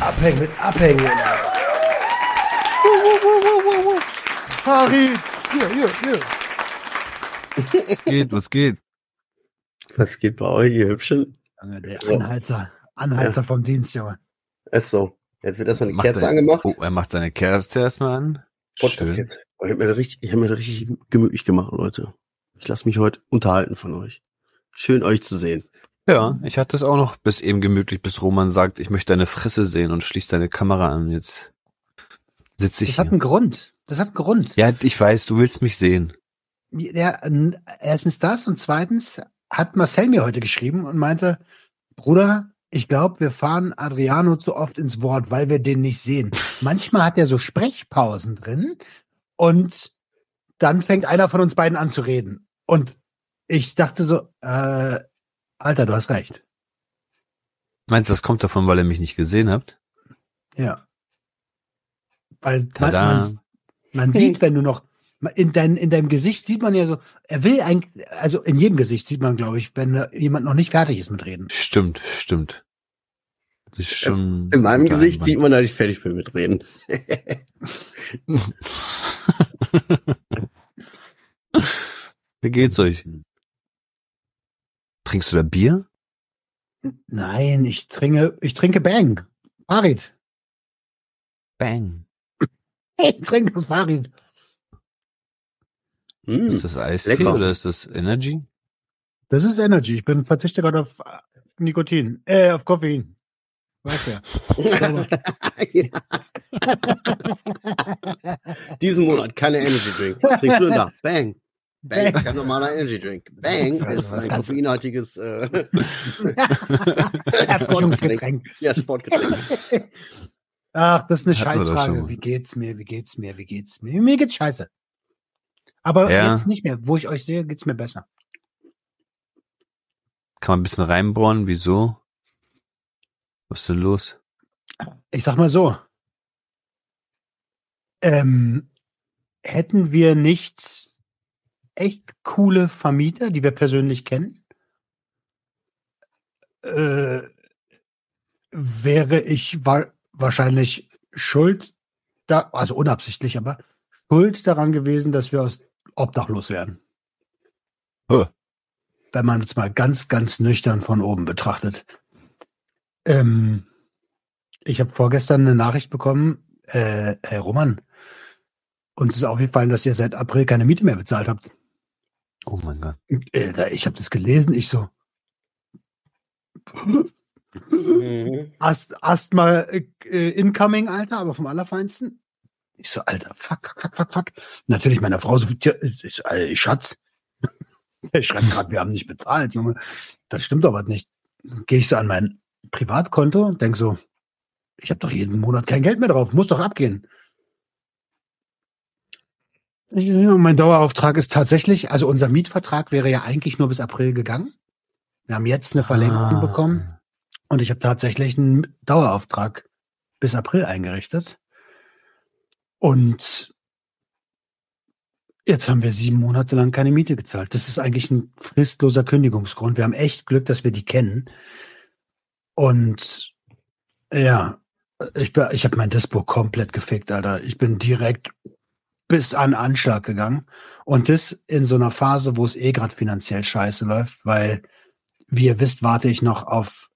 Abhängen mit Abhängen. Harry, hier, hier, hier. Was geht, was geht? Was geht bei euch, ihr Hübschen? Der Anheizer, Anheizer vom Dienst, Junge. Ist so. Jetzt wird erstmal eine Macht Kerze er- angemacht. Oh, er macht seine Kerze erstmal an. Schön. Ich habe mir, richtig, ich hab mir richtig gemütlich gemacht, Leute. Ich lasse mich heute unterhalten von euch. Schön, euch zu sehen. Ja, ich hatte es auch noch bis eben gemütlich, bis Roman sagt, ich möchte deine Fresse sehen und schließt deine Kamera an. Jetzt sitze ich Das hat hier. einen Grund. Das hat einen Grund. Ja, ich weiß, du willst mich sehen. Ja, erstens das und zweitens hat Marcel mir heute geschrieben und meinte, Bruder, ich glaube, wir fahren Adriano zu oft ins Wort, weil wir den nicht sehen. Manchmal hat er so Sprechpausen drin und dann fängt einer von uns beiden an zu reden. Und ich dachte so, äh, Alter, du hast recht. Meinst du, das kommt davon, weil ihr mich nicht gesehen habt? Ja. Weil man, man, man sieht, wenn du noch in, dein, in deinem Gesicht sieht man ja so, er will eigentlich, also in jedem Gesicht sieht man, glaube ich, wenn jemand noch nicht fertig ist mit Reden. Stimmt, stimmt. Das ist schon. In meinem Gesicht Mann. sieht man, dass ich fertig bin mit Reden. Wie geht's euch? Trinkst du da Bier? Nein, ich trinke, ich trinke Bang. Farid. Bang. Ich trinke Farid. Hm. Ist das Eistee lecker. oder ist das Energy? Das ist Energy. Ich bin verzichte gerade auf äh, Nikotin, äh, auf Koffein. Weißt du ja. Diesen Monat keine Energy Drinks. Trinkst du da? Bang. Bang ist Bang. kein normaler Energy Drink. Bang Das ist ein koffeinhaltiges äh, Erfrischungsgetränk. Ja, Sportgetränk. Ach, das ist eine Hatten Scheißfrage. Wie geht's mir? Wie geht's mir? Wie geht's mir? Mir geht's scheiße. Aber Ja. jetzt nicht mehr. Wo ich euch sehe, geht's mir besser. Kann man ein bisschen reinbohren? Wieso? Was ist denn los? Ich sag mal so. Ähm, hätten wir nicht echt coole Vermieter, die wir persönlich kennen, äh, wäre ich wa wahrscheinlich schuld, da, also unabsichtlich, aber schuld daran gewesen, dass wir aus obdachlos werden. Huh. Wenn man es mal ganz, ganz nüchtern von oben betrachtet. Ähm, ich habe vorgestern eine Nachricht bekommen, äh, Herr Roman, uns ist aufgefallen, dass ihr seit April keine Miete mehr bezahlt habt. Oh mein Gott. Äh, ich habe das gelesen, ich so, Mhm. Ast, Asthma äh, äh, incoming, Alter, aber vom Allerfeinsten. Ich so, Alter, fuck, fuck, fuck, fuck, fuck. Natürlich meiner Frau so, ich so, äh, Schatz, der schreibt gerade, wir haben nicht bezahlt, Junge. Das stimmt doch was nicht. Gehe ich so an mein Privatkonto und denk so, ich habe doch jeden Monat kein Geld mehr drauf, muss doch abgehen. Mein Dauerauftrag ist tatsächlich, also unser Mietvertrag wäre ja eigentlich nur bis April gegangen. Wir haben jetzt eine Verlängerung Ah. bekommen. Und ich habe tatsächlich einen Dauerauftrag bis April eingerichtet. Und jetzt haben wir sieben Monate lang keine Miete gezahlt. Das ist eigentlich ein fristloser Kündigungsgrund. Wir haben echt Glück, dass wir die kennen. Und ja, ich, ich habe mein Dispo komplett gefickt, Alter. Ich bin direkt bis an Anschlag gegangen. Und das in so einer Phase, wo es eh gerade finanziell scheiße läuft, weil, wie ihr wisst, warte ich noch auf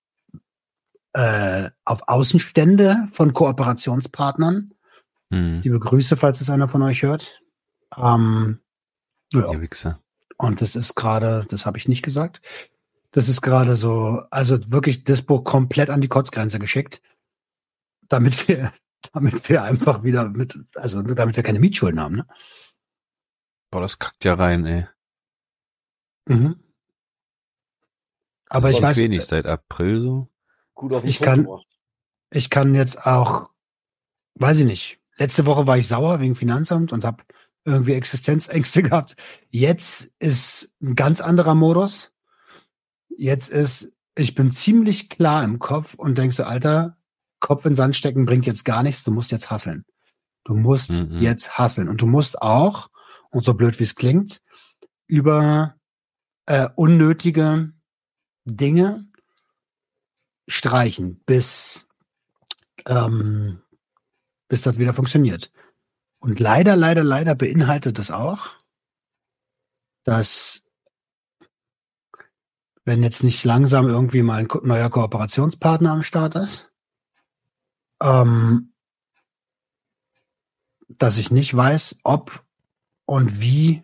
äh, auf Außenstände von Kooperationspartnern. Hm. Liebe Grüße, falls es einer von euch hört. Ähm, ja. Ihr Wichser. Und das ist gerade, das habe ich nicht gesagt. Das ist gerade so, also wirklich Dispo komplett an die Kotzgrenze geschickt, damit wir, damit wir einfach wieder mit, also damit wir keine Mietschulden haben. Ne? Boah, das kackt ja rein, ey. Mhm. Aber das ich ist weiß, wenig seit April so. Gut auf Ich Punkt kann- gebracht. ich kann jetzt auch, weiß ich nicht. Letzte Woche war ich sauer wegen Finanzamt und habe irgendwie Existenzängste gehabt. Jetzt ist ein ganz anderer Modus. Jetzt ist, ich bin ziemlich klar im Kopf und denkst so, Alter, Kopf in den Sand stecken bringt jetzt gar nichts. Du musst jetzt hasseln. Du musst Mhm. jetzt hasseln. Und du musst auch, und so blöd wie es klingt, über äh, unnötige Dinge streichen, bis, ähm, bis das wieder funktioniert. Und leider, leider, leider beinhaltet das auch, dass wenn jetzt nicht langsam irgendwie mal ein neuer Kooperationspartner am Start ist, ähm, dass ich nicht weiß, ob und wie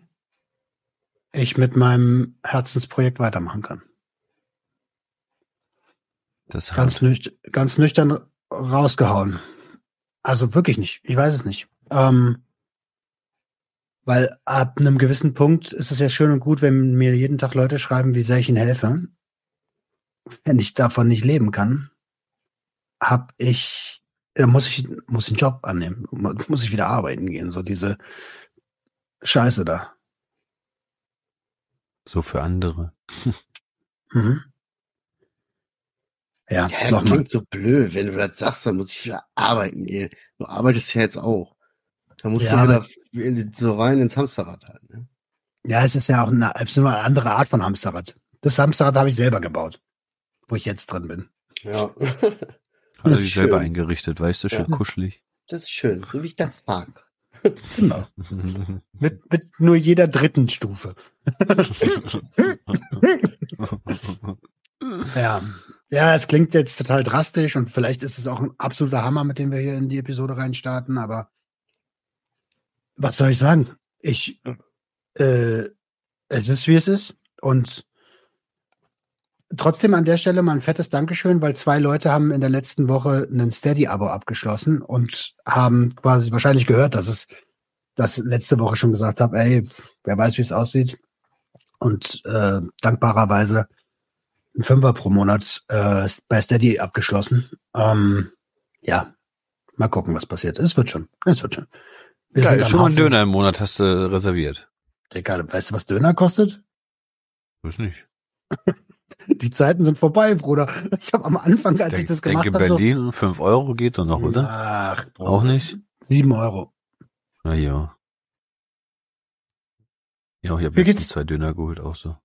ich mit meinem Herzensprojekt weitermachen kann. Das ganz, nüch ganz nüchtern rausgehauen. Also wirklich nicht. Ich weiß es nicht. Ähm, weil ab einem gewissen Punkt ist es ja schön und gut, wenn mir jeden Tag Leute schreiben, wie sehr ich ihnen helfe. Wenn ich davon nicht leben kann, hab ich, äh, muss ich, muss ich einen Job annehmen, muss ich wieder arbeiten gehen, so diese Scheiße da. So für andere. mhm. Ja, ja das klingt so blöd, wenn du das sagst, dann muss ich wieder arbeiten gehen. Du arbeitest ja jetzt auch. Da musst ja, du wieder so rein ins Hamsterrad halt. Ne? Ja, es ist ja auch eine, es ist eine andere Art von Hamsterrad. Das Hamsterrad habe ich selber gebaut, wo ich jetzt drin bin. Ja. Hat er sich selber eingerichtet, weißt du, schön ja. kuschelig. Das ist schön, so wie ich das mag. Genau. mit, mit nur jeder dritten Stufe. ja. Ja, es klingt jetzt total drastisch und vielleicht ist es auch ein absoluter Hammer, mit dem wir hier in die Episode reinstarten, aber was soll ich sagen? Ich, äh, es ist wie es ist und trotzdem an der Stelle mal ein fettes Dankeschön, weil zwei Leute haben in der letzten Woche einen Steady-Abo abgeschlossen und haben quasi wahrscheinlich gehört, dass es das letzte Woche schon gesagt habe, ey, wer weiß, wie es aussieht. Und äh, dankbarerweise ein Fünfer pro Monat äh, bei Steady abgeschlossen. Ähm, ja, mal gucken, was passiert. Es wird schon. Es wird schon. Wir Geil, schon mal einen Döner im Monat hast du reserviert. Egal, weißt du, was Döner kostet? Weiß nicht. Die Zeiten sind vorbei, Bruder. Ich habe am Anfang, als Denk, ich das gemacht habe. Ich denke, Berlin so, 5 Euro geht doch noch, oder? Ach, Bruder. Auch nicht? 7 Euro. Na ja. Ja, ich habe jetzt zwei Döner geholt, auch so.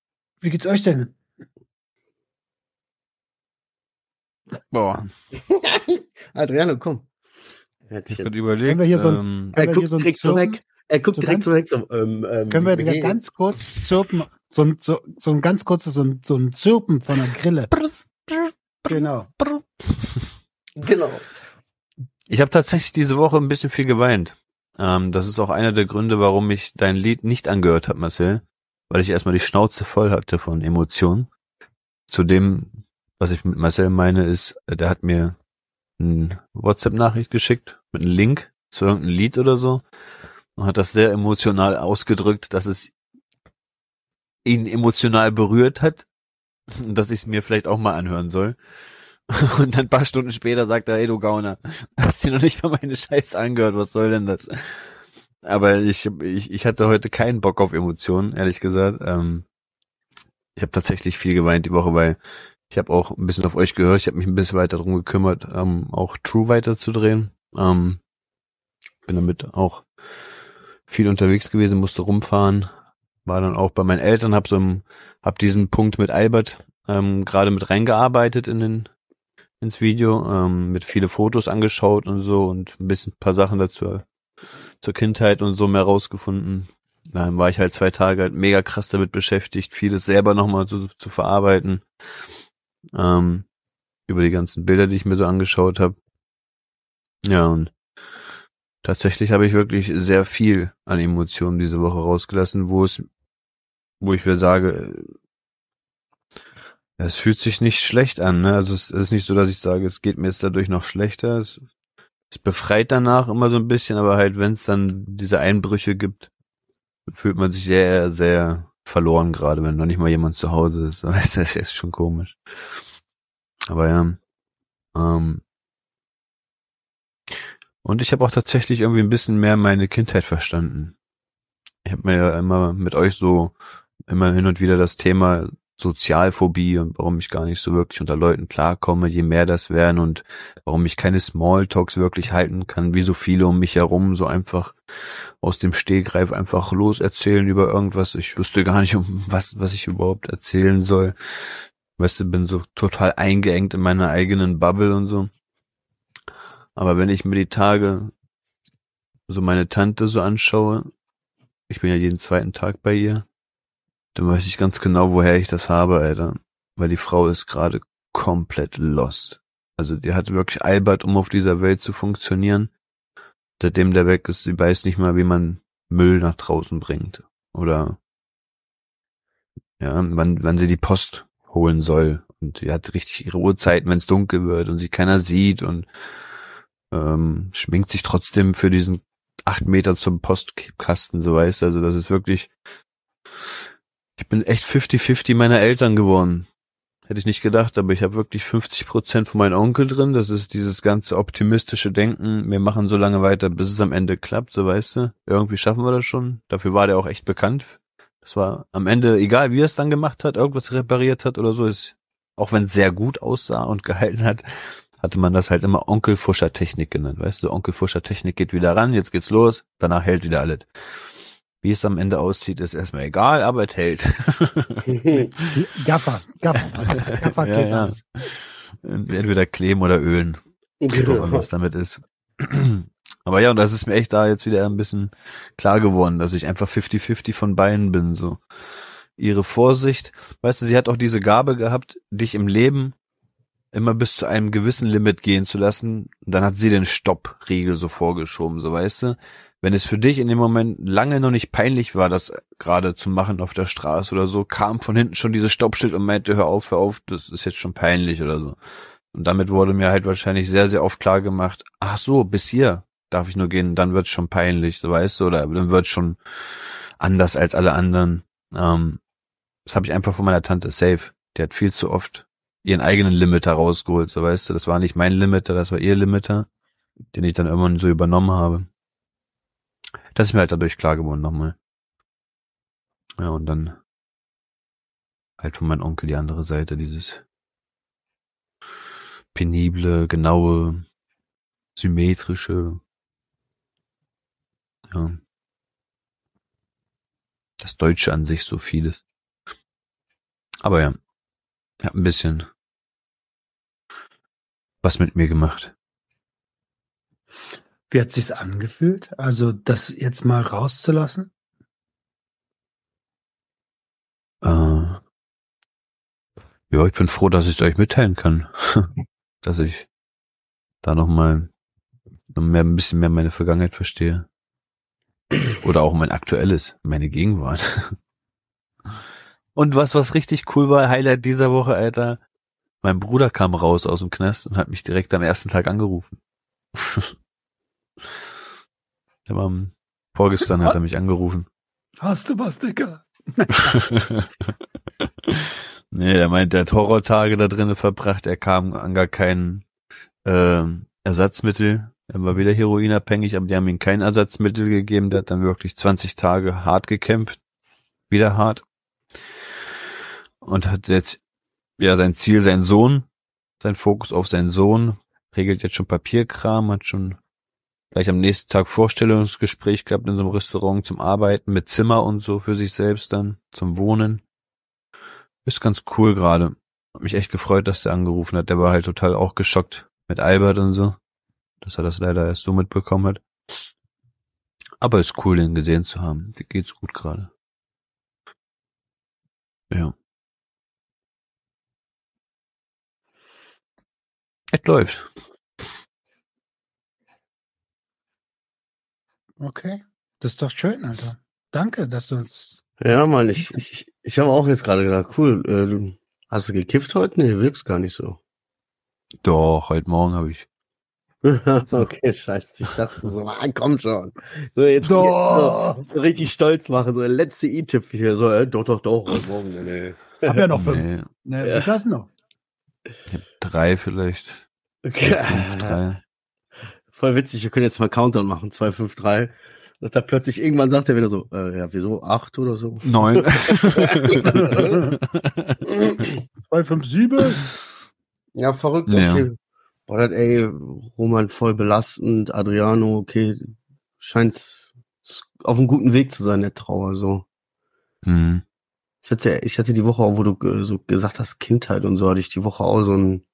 Wie geht's euch denn? Boah. Adriano, komm. Ich könnte überlegen. wir hier so ein, er guckt so direkt so weg. Er guckt so direkt so weg. So, ähm, ähm, können wir ganz kurz zirpen, so ein, so, so ein ganz kurzes, so ein, so ein Zirpen von der Grille. genau. genau. Ich habe tatsächlich diese Woche ein bisschen viel geweint. Ähm, das ist auch einer der Gründe, warum ich dein Lied nicht angehört habe, Marcel. Weil ich erstmal die Schnauze voll hatte von Emotionen. Zudem, was ich mit Marcel meine, ist, der hat mir eine WhatsApp-Nachricht geschickt mit einem Link zu irgendeinem Lied oder so und hat das sehr emotional ausgedrückt, dass es ihn emotional berührt hat dass ich es mir vielleicht auch mal anhören soll. Und dann ein paar Stunden später sagt er, ey du Gauner, hast dir noch nicht mal meine Scheiße angehört, was soll denn das? Aber ich, ich, ich hatte heute keinen Bock auf Emotionen, ehrlich gesagt. Ähm, ich habe tatsächlich viel geweint die Woche, weil ich habe auch ein bisschen auf euch gehört, ich habe mich ein bisschen weiter drum gekümmert, ähm, auch True weiterzudrehen. Ähm, bin damit auch viel unterwegs gewesen, musste rumfahren, war dann auch bei meinen Eltern, hab so im, hab diesen Punkt mit Albert ähm, gerade mit reingearbeitet in den ins Video, ähm, mit viele Fotos angeschaut und so und ein bisschen ein paar Sachen dazu zur Kindheit und so mehr rausgefunden. Dann war ich halt zwei Tage halt mega krass damit beschäftigt, vieles selber nochmal zu, zu verarbeiten ähm, über die ganzen Bilder, die ich mir so angeschaut habe. Ja, und tatsächlich habe ich wirklich sehr viel an Emotionen diese Woche rausgelassen, wo es, wo ich mir sage, es fühlt sich nicht schlecht an, ne? Also es ist nicht so, dass ich sage, es geht mir jetzt dadurch noch schlechter. Es, es befreit danach immer so ein bisschen, aber halt, wenn es dann diese Einbrüche gibt, fühlt man sich sehr, sehr verloren gerade, wenn noch nicht mal jemand zu Hause ist. Das ist jetzt schon komisch. Aber ja. Ähm, und ich habe auch tatsächlich irgendwie ein bisschen mehr meine Kindheit verstanden. Ich habe mir ja immer mit euch so immer hin und wieder das Thema Sozialphobie und warum ich gar nicht so wirklich unter Leuten klarkomme, je mehr das werden und warum ich keine Smalltalks wirklich halten kann, wie so viele um mich herum so einfach aus dem Stegreif einfach los erzählen über irgendwas. Ich wüsste gar nicht, um was, was ich überhaupt erzählen soll. Weißt du, bin so total eingeengt in meiner eigenen Bubble und so. Aber wenn ich mir die Tage so meine Tante so anschaue, ich bin ja jeden zweiten Tag bei ihr, dann weiß ich ganz genau, woher ich das habe, Alter. Weil die Frau ist gerade komplett lost. Also die hat wirklich Albert, um auf dieser Welt zu funktionieren. Seitdem der weg ist, sie weiß nicht mal, wie man Müll nach draußen bringt. Oder ja, wann, wann sie die Post holen soll. Und sie hat richtig ihre Uhrzeiten, wenn es dunkel wird und sie keiner sieht und ähm, schminkt sich trotzdem für diesen acht Meter zum Postkasten, so weißt. Also das ist wirklich ich bin echt 50-50 meiner Eltern geworden. Hätte ich nicht gedacht, aber ich habe wirklich 50 Prozent von meinem Onkel drin. Das ist dieses ganze optimistische Denken. Wir machen so lange weiter, bis es am Ende klappt, so weißt du. Irgendwie schaffen wir das schon. Dafür war der auch echt bekannt. Das war am Ende, egal wie er es dann gemacht hat, irgendwas repariert hat oder so, ist, auch wenn es sehr gut aussah und gehalten hat, hatte man das halt immer Onkel Fuscher Technik genannt, weißt du. Onkel Fuscher Technik geht wieder ran, jetzt geht's los, danach hält wieder alles. Wie es am Ende aussieht, ist erstmal egal, aber es hält. Gaffer, Gaffer, Gaffer ja, ja. Alles. Entweder kleben oder ölen. Genau. was damit ist. Aber ja, und das ist mir echt da jetzt wieder ein bisschen klar geworden, dass ich einfach 50-50 von beiden bin, so. Ihre Vorsicht, weißt du, sie hat auch diese Gabe gehabt, dich im Leben immer bis zu einem gewissen Limit gehen zu lassen. Dann hat sie den Stoppriegel so vorgeschoben, so weißt du wenn es für dich in dem Moment lange noch nicht peinlich war, das gerade zu machen auf der Straße oder so, kam von hinten schon dieses Stoppschild und meinte, hör auf, hör auf, das ist jetzt schon peinlich oder so. Und damit wurde mir halt wahrscheinlich sehr, sehr oft klar gemacht, ach so, bis hier darf ich nur gehen, dann wird's schon peinlich, so weißt du, oder dann wird's schon anders als alle anderen. Ähm, das habe ich einfach von meiner Tante safe. Die hat viel zu oft ihren eigenen Limiter rausgeholt, so weißt du, das war nicht mein Limiter, das war ihr Limiter, den ich dann irgendwann so übernommen habe. Das ist mir halt dadurch klar geworden nochmal. Ja, und dann halt von meinem Onkel die andere Seite, dieses penible, genaue, symmetrische, ja. Das Deutsche an sich so vieles. Aber ja, ich hab ein bisschen was mit mir gemacht. Wie hat sich's angefühlt? Also das jetzt mal rauszulassen? Äh, ja, ich bin froh, dass ich es euch mitteilen kann, dass ich da noch mal noch mehr, ein bisschen mehr meine Vergangenheit verstehe oder auch mein aktuelles, meine Gegenwart. Und was was richtig cool war, Highlight dieser Woche, Alter, mein Bruder kam raus aus dem Knast und hat mich direkt am ersten Tag angerufen. Der war vorgestern hat er mich angerufen. Hast du was, Dicker? nee, er meint, der hat Horrortage da drinnen verbracht. Er kam an gar kein äh, Ersatzmittel. Er war wieder heroinabhängig, aber die haben ihm kein Ersatzmittel gegeben. Der hat dann wirklich 20 Tage hart gekämpft. Wieder hart. Und hat jetzt ja sein Ziel, sein Sohn, sein Fokus auf seinen Sohn, regelt jetzt schon Papierkram, hat schon gleich am nächsten Tag Vorstellungsgespräch gehabt in so einem Restaurant zum Arbeiten mit Zimmer und so für sich selbst dann, zum Wohnen. Ist ganz cool gerade. Hat mich echt gefreut, dass der angerufen hat. Der war halt total auch geschockt mit Albert und so, dass er das leider erst so mitbekommen hat. Aber ist cool, den gesehen zu haben. Geht's gut gerade. Ja. Läuft. Okay. Das ist doch schön, Alter. Danke, dass du uns. Ja, Mann, ich, ich, ich habe auch jetzt gerade gedacht, cool, äh, hast du gekifft heute? Nee, wirkst gar nicht so. Doch, heute Morgen habe ich. okay, scheiße. Ich dachte so, man, komm schon. So, jetzt, doch. jetzt so, richtig stolz machen. So, der letzte E-Tipp hier. So, äh, doch, doch, doch, heute Morgen. Nee. Hab ja noch fünf. Nee. Nee, ja. Wie viel noch? Ich hab drei vielleicht. Okay. Zwei, fünf, drei. Voll witzig, wir können jetzt mal Countdown machen. 2, 5, 3. Dass da plötzlich irgendwann sagt er wieder so, äh, ja, wieso? Acht oder so? Neun. Zwei, fünf, sieben. Ja, verrückt, Ja. okay. Boah, das, ey, Roman voll belastend, Adriano, okay, scheint's auf einem guten Weg zu sein, der Trauer, so. Hm. Ich hatte, ich hatte die Woche auch, wo du so gesagt hast, Kindheit und so, hatte ich die Woche auch so ein,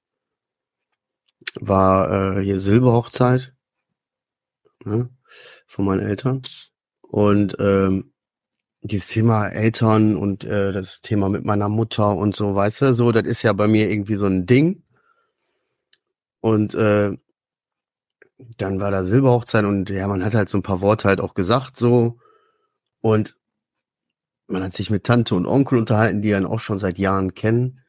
war äh, hier Silberhochzeit, ne, von meinen Eltern. Und ähm, dieses Thema Eltern und äh, das Thema mit meiner Mutter und so, weißt du, so, das ist ja bei mir irgendwie so ein Ding. Und äh, dann war da Silberhochzeit und ja, man hat halt so ein paar Worte halt auch gesagt, so. Und man hat sich mit Tante und Onkel unterhalten, die einen auch schon seit Jahren kennen.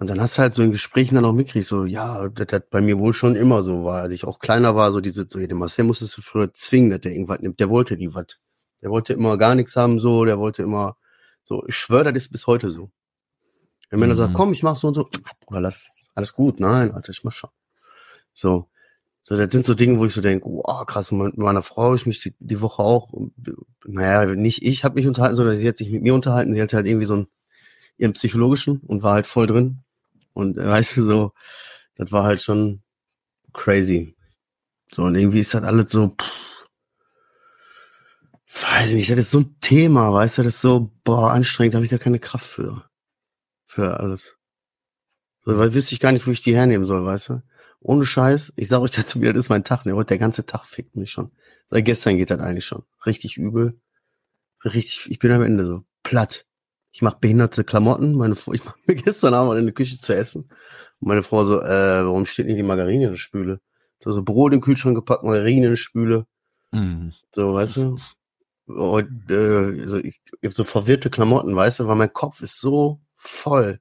Und dann hast du halt so in Gesprächen dann auch mitgekriegt, so, ja, das, das bei mir wohl schon immer so war. Als ich auch kleiner war, so diese, so, ja, den Marcel musstest du früher zwingen, dass der irgendwas nimmt. Der wollte nie was. Der wollte immer gar nichts haben, so, der wollte immer, so, ich schwöre, das ist bis heute so. Wenn Männer Mhm. sagt, komm, ich mach so und so, Bruder, lass, alles gut, nein, Alter, ich mach schon. So. So, das sind so Dinge, wo ich so denke, oh, krass, mit meiner Frau hab ich mich die, die Woche auch, naja, nicht ich habe mich unterhalten, sondern sie hat sich mit mir unterhalten. Sie hatte halt irgendwie so einen, ihren psychologischen und war halt voll drin. Und äh, weißt du, so, das war halt schon crazy. So, und irgendwie ist das alles so, pff, weiß ich nicht, das ist so ein Thema, weißt du, das ist so, boah, anstrengend, da habe ich gar keine Kraft für. Für alles. So, weil wüsste ich gar nicht, wo ich die hernehmen soll, weißt du? Ohne Scheiß, ich sag euch dazu wieder, das ist mein Tag, ne? Heute der ganze Tag fickt mich schon. Seit gestern geht das eigentlich schon. Richtig übel. Richtig, ich bin am Ende so. Platt. Ich mache behinderte Klamotten. Meine Frau, ich mache mir gestern Abend in der Küche zu essen. Und meine Frau so, äh, warum steht nicht die Margarine in der Spüle? So, so Brot in den Kühlschrank gepackt, Margarine in die Spüle. Hm. So, weißt du? Und, äh, so, ich, ich hab so verwirrte Klamotten, weißt du, weil mein Kopf ist so voll.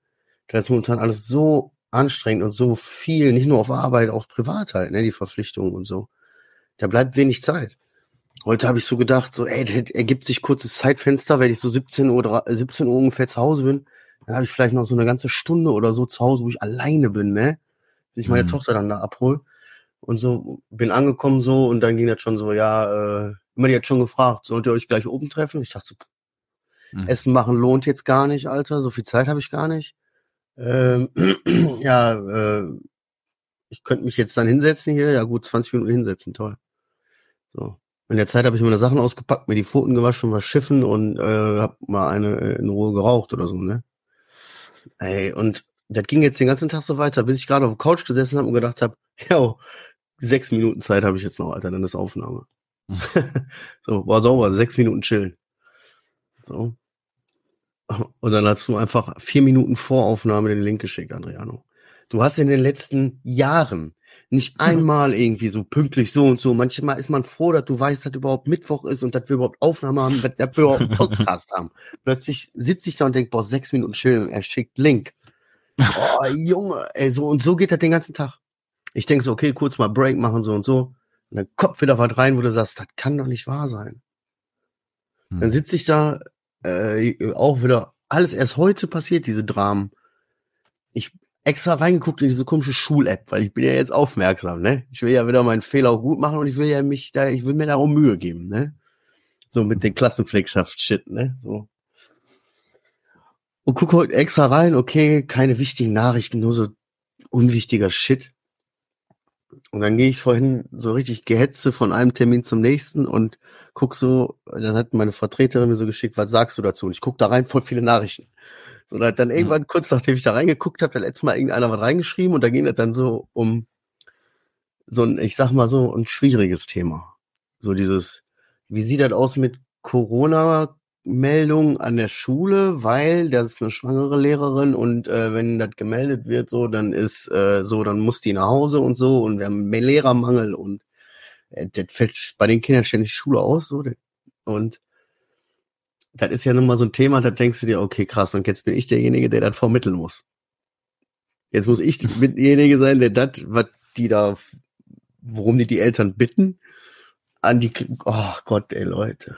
Das ist momentan alles so anstrengend und so viel, nicht nur auf Arbeit, auch privat halt, ne, die Verpflichtungen und so. Da bleibt wenig Zeit. Heute habe ich so gedacht, so, ey, das ergibt sich kurzes Zeitfenster, wenn ich so 17 Uhr, dra- äh, 17 Uhr ungefähr zu Hause bin, dann habe ich vielleicht noch so eine ganze Stunde oder so zu Hause, wo ich alleine bin, ne? Bis ich meine Mhm. Tochter dann da abhol. Und so bin angekommen so und dann ging das schon so, ja, äh, immer die hat schon gefragt, sollt ihr euch gleich oben treffen? Ich dachte so, Mhm. Essen machen lohnt jetzt gar nicht, Alter, so viel Zeit habe ich gar nicht. Ähm, ja, äh, ich könnte mich jetzt dann hinsetzen hier, ja gut, 20 Minuten hinsetzen, toll. So. In der Zeit habe ich meine Sachen ausgepackt, mir die Pfoten gewaschen, was schiffen und äh, hab mal eine äh, in Ruhe geraucht oder so, ne? Ey, und das ging jetzt den ganzen Tag so weiter, bis ich gerade auf der Couch gesessen habe und gedacht habe, ja, sechs Minuten Zeit habe ich jetzt noch, Alter, dann ist Aufnahme. so, war sauber, sechs Minuten chillen. So. Und dann hast du einfach vier Minuten vor Aufnahme den Link geschickt, Adriano. Du hast in den letzten Jahren nicht einmal irgendwie so pünktlich so und so. Manchmal ist man froh, dass du weißt, dass überhaupt Mittwoch ist und dass wir überhaupt Aufnahme haben, dass wir überhaupt einen Podcast haben. Plötzlich sitze ich da und denke, boah, sechs Minuten chillen. Er schickt Link. Oh, Junge, ey, so und so geht das den ganzen Tag. Ich denke so, okay, kurz mal Break machen, so und so. Und dann kommt wieder was rein, wo du sagst, das kann doch nicht wahr sein. Hm. Dann sitze ich da, äh, auch wieder, alles erst heute passiert, diese Dramen. Ich extra reingeguckt in diese komische Schul-App, weil ich bin ja jetzt aufmerksam, ne? Ich will ja wieder meinen Fehler auch gut machen und ich will ja mich da, ich will mir da auch Mühe geben, ne? So mit den Klassenpflegschaft-Shit, ne? So. Und gucke heute extra rein, okay, keine wichtigen Nachrichten, nur so unwichtiger Shit. Und dann gehe ich vorhin so richtig gehetze von einem Termin zum nächsten und guck so, dann hat meine Vertreterin mir so geschickt, was sagst du dazu? Und ich guck da rein, voll viele Nachrichten. So, da hat dann irgendwann, kurz nachdem ich da reingeguckt habe, da letztes Mal irgendeiner was reingeschrieben und da ging es dann so um so ein, ich sag mal so, ein schwieriges Thema. So dieses, wie sieht das aus mit Corona-Meldung an der Schule, weil das ist eine schwangere Lehrerin und äh, wenn das gemeldet wird, so, dann ist äh, so, dann muss die nach Hause und so und wir haben mehr Lehrermangel und äh, das fällt bei den Kindern ständig Schule aus, so, und das ist ja nun mal so ein Thema, da denkst du dir, okay, krass, und jetzt bin ich derjenige, der das vermitteln muss. Jetzt muss ich derjenige sein, der das, was die da, worum die die Eltern bitten, an die, oh Gott, ey, Leute.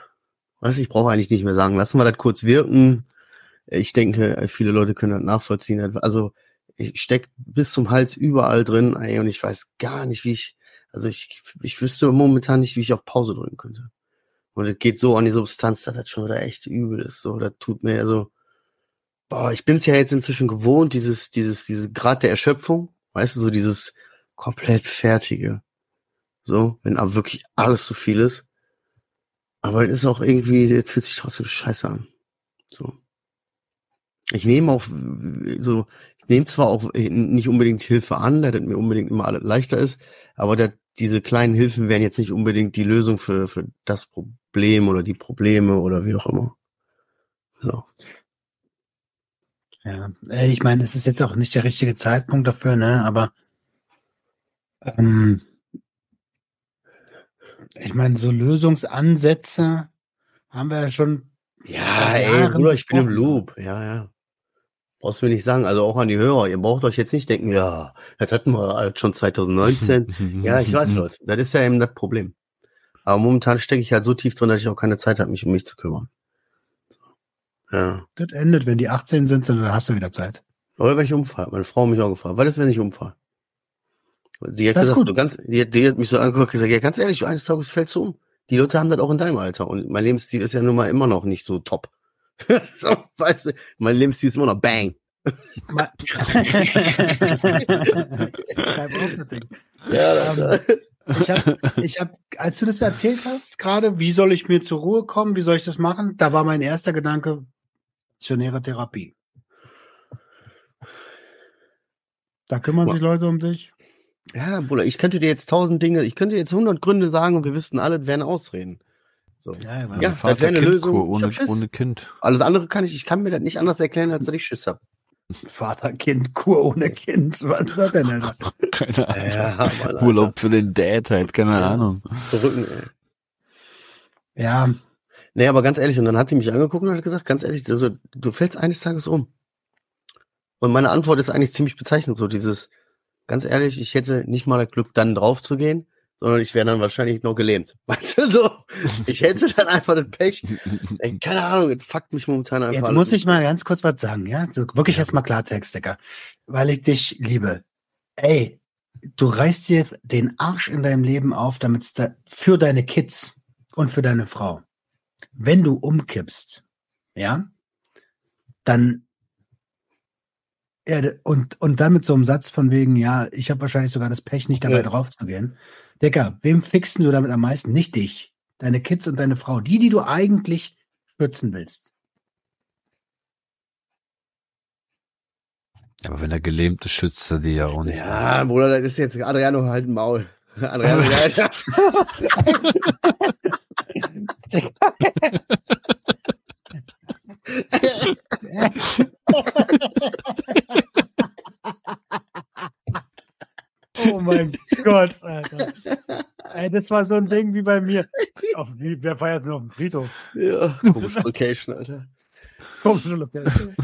Was, ich brauche eigentlich nicht mehr sagen. Lassen wir das kurz wirken. Ich denke, viele Leute können das nachvollziehen. Also, ich steck bis zum Hals überall drin, ey, und ich weiß gar nicht, wie ich, also ich, ich wüsste momentan nicht, wie ich auf Pause drücken könnte. Und es geht so an die Substanz, dass das schon wieder echt übel ist. So, das tut mir ja so. Boah, ich bin es ja jetzt inzwischen gewohnt, dieses, dieses, diese Grad der Erschöpfung, weißt du, so dieses komplett fertige. So, wenn aber wirklich alles zu viel ist. Aber es ist auch irgendwie, das fühlt sich trotzdem scheiße an. So. Ich nehme auch so, ich nehme zwar auch nicht unbedingt Hilfe an, da das mir unbedingt immer leichter ist, aber das, diese kleinen Hilfen wären jetzt nicht unbedingt die Lösung für, für das Problem oder die Probleme oder wie auch immer. So. Ja, äh, ich meine, es ist jetzt auch nicht der richtige Zeitpunkt dafür, ne? Aber ähm, ich meine, so Lösungsansätze haben wir ja schon. Ja, ey, Bruder, ich bin im Loop. Ja, ja. Brauchst du mir nicht sagen, also auch an die Hörer, ihr braucht euch jetzt nicht denken, ja, das hatten wir halt schon 2019. ja, ich weiß, Leute, das ist ja eben das Problem. Aber momentan stecke ich halt so tief drin, dass ich auch keine Zeit habe, mich um mich zu kümmern. Ja. Das endet, wenn die 18 sind, dann hast du wieder Zeit. Oder wenn ich umfahre. Meine Frau mich auch gefragt. Was ist, wenn ich umfahre? Sie hat das gesagt, so ganz, die, die, hat mich so angeguckt und gesagt, ja, ganz ehrlich, eines Tages fällst du um. Die Leute haben das auch in deinem Alter. Und mein Lebensstil ist ja nun mal immer noch nicht so top. so, weißt du, mein Lebensstil ist immer noch bang. ja, ähm, ich habe, ich hab, als du das erzählt hast, gerade, wie soll ich mir zur Ruhe kommen, wie soll ich das machen, da war mein erster Gedanke, stationäre Therapie. Da kümmern sich Leute um dich. Ja, Bruder, ich könnte dir jetzt tausend Dinge, ich könnte jetzt hundert Gründe sagen und wir wüssten alle, das wären Ausreden. So. Ja, ja, ja das wäre eine Lösung. Ohne, ohne Kind. Alles andere kann ich, ich kann mir das nicht anders erklären, als dass ich Schiss habe. Vater-Kind-Kur ohne Kind. Was ist das denn, Alter? Keine Ahnung. Ja, Mann, Urlaub für den Dad halt, keine Ahnung. Verrücken, ey. Ja. Nee, aber ganz ehrlich, und dann hat sie mich angeguckt und hat gesagt, ganz ehrlich, also, du fällst eines Tages um. Und meine Antwort ist eigentlich ziemlich bezeichnend, so dieses, ganz ehrlich, ich hätte nicht mal das Glück, dann drauf zu gehen, sondern ich wäre dann wahrscheinlich noch gelähmt. Weißt du, so, ich hätte dann einfach das Pech. Ey, keine Ahnung, es fuckt mich momentan einfach. Jetzt muss ich mal ganz kurz was sagen, ja? So, wirklich jetzt mal Klartext, Digga. Weil ich dich liebe. Ey, du reißt dir den Arsch in deinem Leben auf, damit da für deine Kids und für deine Frau. Wenn du umkippst, ja, dann ja, und, und dann mit so einem Satz von wegen, ja, ich habe wahrscheinlich sogar das Pech, nicht dabei ja. drauf zu gehen. Digga, wem fixen du damit am meisten? Nicht dich, deine Kids und deine Frau. Die, die du eigentlich schützen willst. Aber wenn er gelähmt ist, schützt er die ja auch nicht. Ja, Bruder, das ist jetzt Adriano halt ein Maul. Adriano, oh mein Gott, Alter. Ey, das war so ein Ding wie bei mir. Auf, wer feiert auf dem Friedhof? Ja, komische Location, Alter. Komische Location.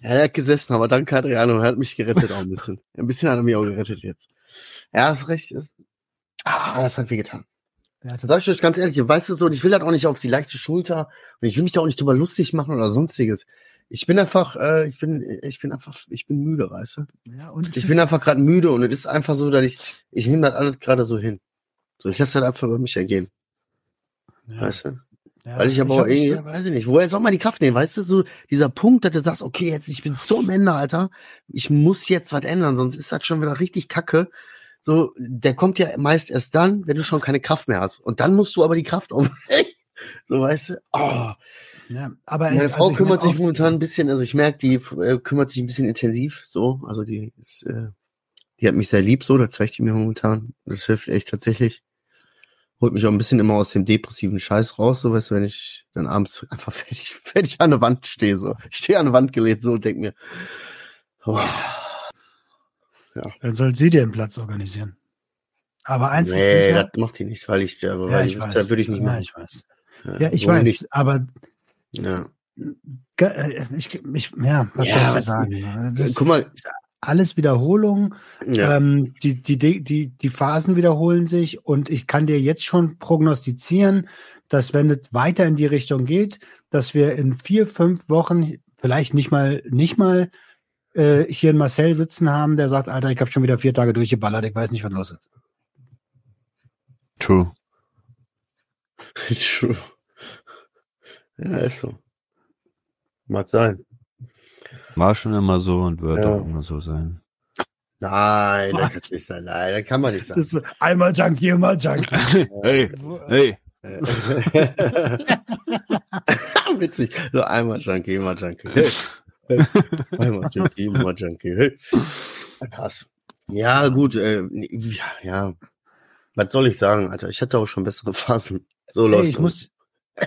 Ja, er hat gesessen, aber danke Adriano, er hat mich gerettet auch ein bisschen. Ein bisschen hat er mich auch gerettet jetzt. Ja, hast recht. Ist, ah, das hat wehgetan. Ja, Sag ich euch ganz ehrlich, weißt du so, und ich will das auch nicht auf die leichte Schulter und ich will mich da auch nicht drüber lustig machen oder sonstiges. Ich bin einfach, äh, ich bin, ich bin einfach, ich bin müde, weißt du? Ja, und ich bin einfach gerade müde und es ist einfach so, dass ich, ich nehme das alles gerade so hin. So, ich lasse das einfach über mich ergehen. Ja. Weißt du? Ja, Weil ich aber auch eh, ja, weiß ich nicht, woher soll man die Kraft nehmen? Weißt du, so dieser Punkt, dass du sagst, okay, jetzt, ich bin so am Ende, Alter, ich muss jetzt was ändern, sonst ist das schon wieder richtig kacke so, der kommt ja meist erst dann, wenn du schon keine Kraft mehr hast. Und dann musst du aber die Kraft aufbringen. so, weißt du? Oh. Ja, aber meine also Frau kümmert sich momentan ein bisschen, also ich merke, die äh, kümmert sich ein bisschen intensiv, so, also die ist, äh, die hat mich sehr lieb, so, das zeigt die mir momentan. Das hilft echt tatsächlich. Holt mich auch ein bisschen immer aus dem depressiven Scheiß raus, so, weißt du, wenn ich dann abends einfach fertig, fertig an der Wand stehe, so. Ich stehe an der Wand gelegt, so, und denk mir, oh, ja. Dann soll sie dir einen Platz organisieren. Aber eins nee, ist sicher. das macht die nicht, weil ich, aber ja, weil ich, weiß. da würde ich nicht machen. Ja, ich weiß. Ja, ja ich weiß, nicht. aber ja. Äh, ich, ich, ja, was ja, soll ich sagen? Das guck mal, alles Wiederholung. Ja. Ähm, die, die, die, die Phasen wiederholen sich und ich kann dir jetzt schon prognostizieren, dass wenn es weiter in die Richtung geht, dass wir in vier, fünf Wochen, vielleicht nicht mal, nicht mal äh, hier in Marcel sitzen haben, der sagt, Alter, ich habe schon wieder vier Tage durchgeballert, ich weiß nicht, was los ist. True. True. Ja, ist so. Mag sein. War schon immer so und wird Ja. auch immer so sein. Nein, Was? das kann nicht sein. Nein, das kann man nicht sagen. Das ist einmal Junkie, immer Junkie. Hey, hey. Witzig. So einmal Junkie, immer Junkie. Einmal Junkie, immer Junkie. Hey. Krass. Ja, gut. Äh, ja, ja. Was soll ich sagen, Alter? Ich hatte auch schon bessere Phasen. So läuft ich das. muss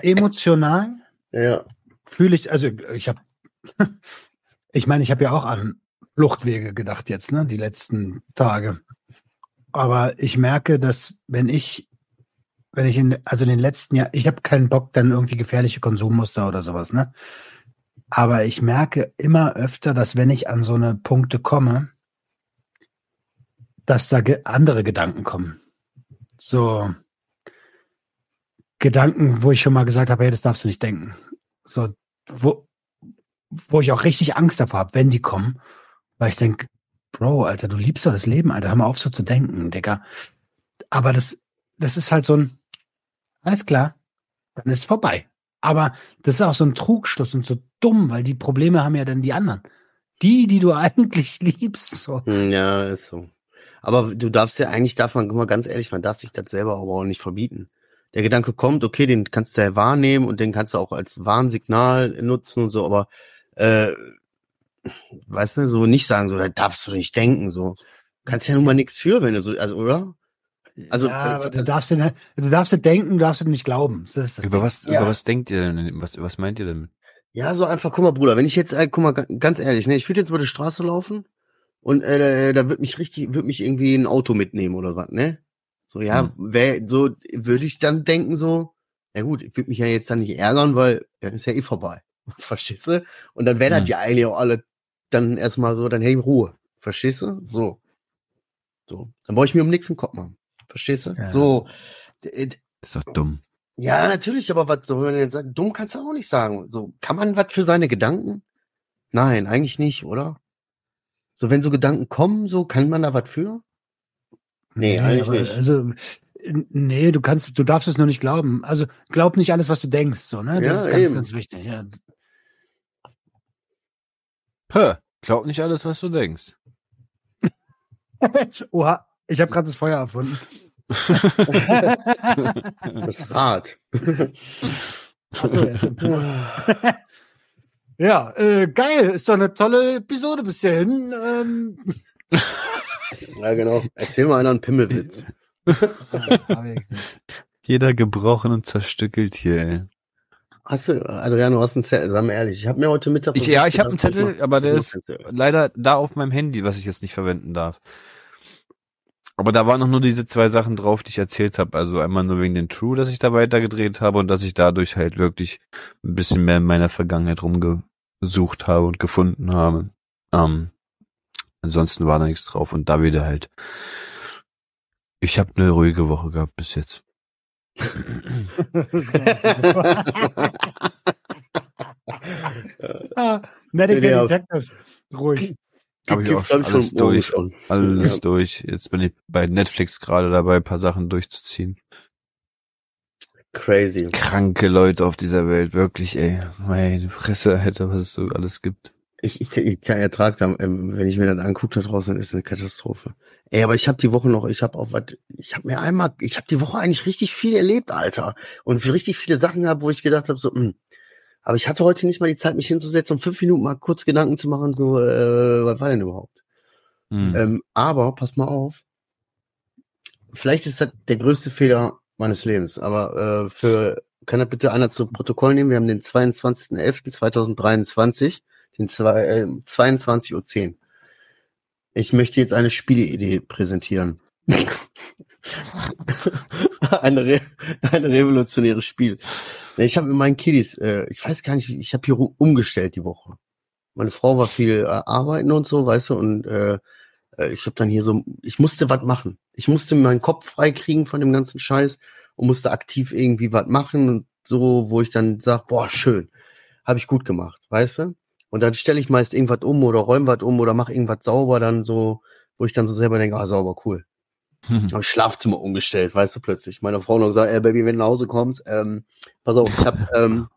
emotional Ja. fühle ich, also ich habe, ich meine, ich habe ja auch an Fluchtwege gedacht jetzt, ne, die letzten Tage. Aber ich merke, dass wenn ich, wenn ich in, also in den letzten Jahren, ich habe keinen Bock dann irgendwie gefährliche Konsummuster oder sowas, ne? Aber ich merke immer öfter, dass wenn ich an so eine Punkte komme, dass da ge andere Gedanken kommen. So Gedanken, wo ich schon mal gesagt habe, hey, das darfst du nicht denken. So, wo, wo ich auch richtig Angst davor habe, wenn die kommen, weil ich denke, Bro, Alter, du liebst doch das Leben, Alter, hör mal auf so zu denken, Digga. Aber das, das ist halt so ein, alles klar, dann ist vorbei. Aber das ist auch so ein Trugschluss und so dumm, weil die Probleme haben ja dann die anderen. Die, die du eigentlich liebst, so. Hm, Ja, ist so. Aber du darfst ja eigentlich, darf man, mal, ganz ehrlich, man darf sich das selber aber auch nicht verbieten. Der Gedanke kommt, okay, den kannst du ja wahrnehmen und den kannst du auch als Warnsignal nutzen und so, aber äh, weißt du, so nicht sagen, so, da darfst du nicht denken, so. Kannst ja nun mal nichts für, wenn du so, also, oder? Also, ja, äh, du darfst, nicht- du darfst dir denken, du darfst dir nicht glauben. Das ist das Über Ding. was, Ja. über was denkt ihr denn? Was, was meint ihr denn? Ja, so einfach, guck mal, Bruder, wenn ich jetzt, äh, guck mal, ga- ganz ehrlich, ne, ich würde jetzt über die Straße laufen und äh, da, da wird mich richtig, wird mich irgendwie ein Auto mitnehmen oder was, ne? So, ja, Hm. wär, so würde ich dann denken, so, ja gut, ich würde mich ja jetzt dann nicht ärgern, weil dann ist ja eh vorbei. Verstehst du? Und dann wäre Hm. das ja eigentlich auch alle dann erstmal so, dann hey, Ruhe. Verstehst du? So. So. Dann brauche ich mir um nichts im Kopf machen. Verstehst du? Ja. So. Das ist doch dumm. ja, natürlich, aber was soll man jetzt sagen? Dumm kannst du auch nicht sagen. So, kann man was für seine Gedanken? Nein, eigentlich nicht, oder? So, wenn so Gedanken kommen, so, kann man da was für? Nee, eigentlich aber, nicht. Also, nee, du kannst, du darfst es nur nicht glauben. Also, glaub nicht alles, was du denkst, so, ne? Das Ja, ist ganz, eben. ganz wichtig. Ja. Hä? Glaub nicht alles, was du denkst. Oha, ich habe gerade das Feuer erfunden. Das Rad. Achso, ja, stimmt. ja äh, geil, ist doch eine tolle Episode bis hierhin. Ähm, ja, genau. Erzähl mal einer einen Pimmelwitz. Jeder gebrochen und zerstückelt hier, ey. Hast du, Adriano, hast einen Zettel, sag mal ehrlich. Ich habe mir heute Mittag... Ich, ja, ich habe einen Zettel, aber der ist leider da auf meinem Handy, was ich jetzt nicht verwenden darf. Aber da waren noch nur diese zwei Sachen drauf, die ich erzählt habe. Also einmal nur wegen den True, dass ich da weitergedreht habe und dass ich dadurch halt wirklich ein bisschen mehr in meiner Vergangenheit rumgesucht habe und gefunden habe. Ähm, ansonsten war da nichts drauf und da wieder halt. Ich habe eine ruhige Woche gehabt bis jetzt. ah, Medical Nee, nee, Detectives. Ruhig. Habe ich auch schon alles durch. schon. Alles Ja. durch. Jetzt bin ich bei Netflix gerade dabei, ein paar Sachen durchzuziehen. Crazy. Kranke Leute auf dieser Welt, wirklich, ey. Meine Fresse hätte, was es so alles gibt. Ich, ich, ich kann ertrag da, ähm, wenn ich mir das angucke da draußen, ist eine Katastrophe. Ey, aber ich habe die Woche noch, ich habe auch was, ich habe mir einmal, ich habe die Woche eigentlich richtig viel erlebt, Alter. Und richtig viele Sachen gehabt, wo ich gedacht habe, so, mh. Aber ich hatte heute nicht mal die Zeit, mich hinzusetzen, um fünf Minuten mal kurz Gedanken zu machen, so, äh, was war denn überhaupt? Hm. Ähm, aber, pass mal auf, vielleicht ist das der größte Fehler meines Lebens, aber äh, für, kann das bitte einer zu Protokoll nehmen? Wir haben den 22.11.2023, den zwei, äh, 22.10 Uhr. Ich möchte jetzt eine Spieleidee präsentieren. eine, re eine revolutionäre Spiel. Ich habe mit meinen Kiddies, äh, ich weiß gar nicht, ich habe hier umgestellt die Woche. Meine Frau war viel äh, arbeiten und so, weißt du, und äh, äh, ich habe dann hier so, ich musste was machen. Ich musste meinen Kopf freikriegen von dem ganzen Scheiß und musste aktiv irgendwie was machen und so, wo ich dann sag, boah, schön, habe ich gut gemacht, weißt du? Und dann stelle ich meist irgendwas um oder räume was um oder mache irgendwas sauber, dann so, wo ich dann so selber denke, ah, sauber, cool. Habe ich Schlafzimmer umgestellt, weißt du, plötzlich. Meine Frau noch gesagt, ey, Baby, wenn du nach Hause kommst, ähm, pass auf, ich hab, ähm,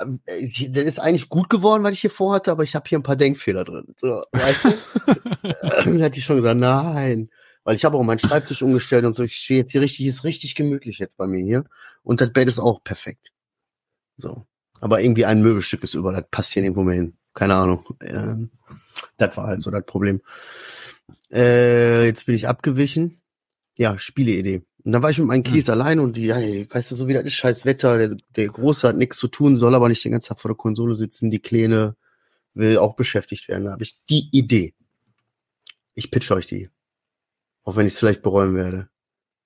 ähm, äh, ich- das ist eigentlich gut geworden, was ich hier vorhatte, aber ich habe hier ein paar Denkfehler drin. So, weißt du? Dann hätte ich schon gesagt, nein. Weil ich habe auch meinen Schreibtisch umgestellt und so. Ich stehe jetzt hier richtig, ist richtig gemütlich jetzt bei mir hier. Und das Bett ist auch perfekt. So. Aber irgendwie ein Möbelstück ist über, das passt hier irgendwo mehr hin. Keine Ahnung. Ähm, das war halt so das Problem. Äh, jetzt bin ich abgewichen. Ja, Spieleidee. Und dann war ich mit meinen Kies allein und die, ja, weißt du, so wie das ist, scheiß Wetter, der, der Große hat nichts zu tun, soll aber nicht den ganzen Tag vor der Konsole sitzen, die Kleine will auch beschäftigt werden. Da habe ich die Idee. Ich pitch euch die. Auch wenn ich es vielleicht bereuen werde.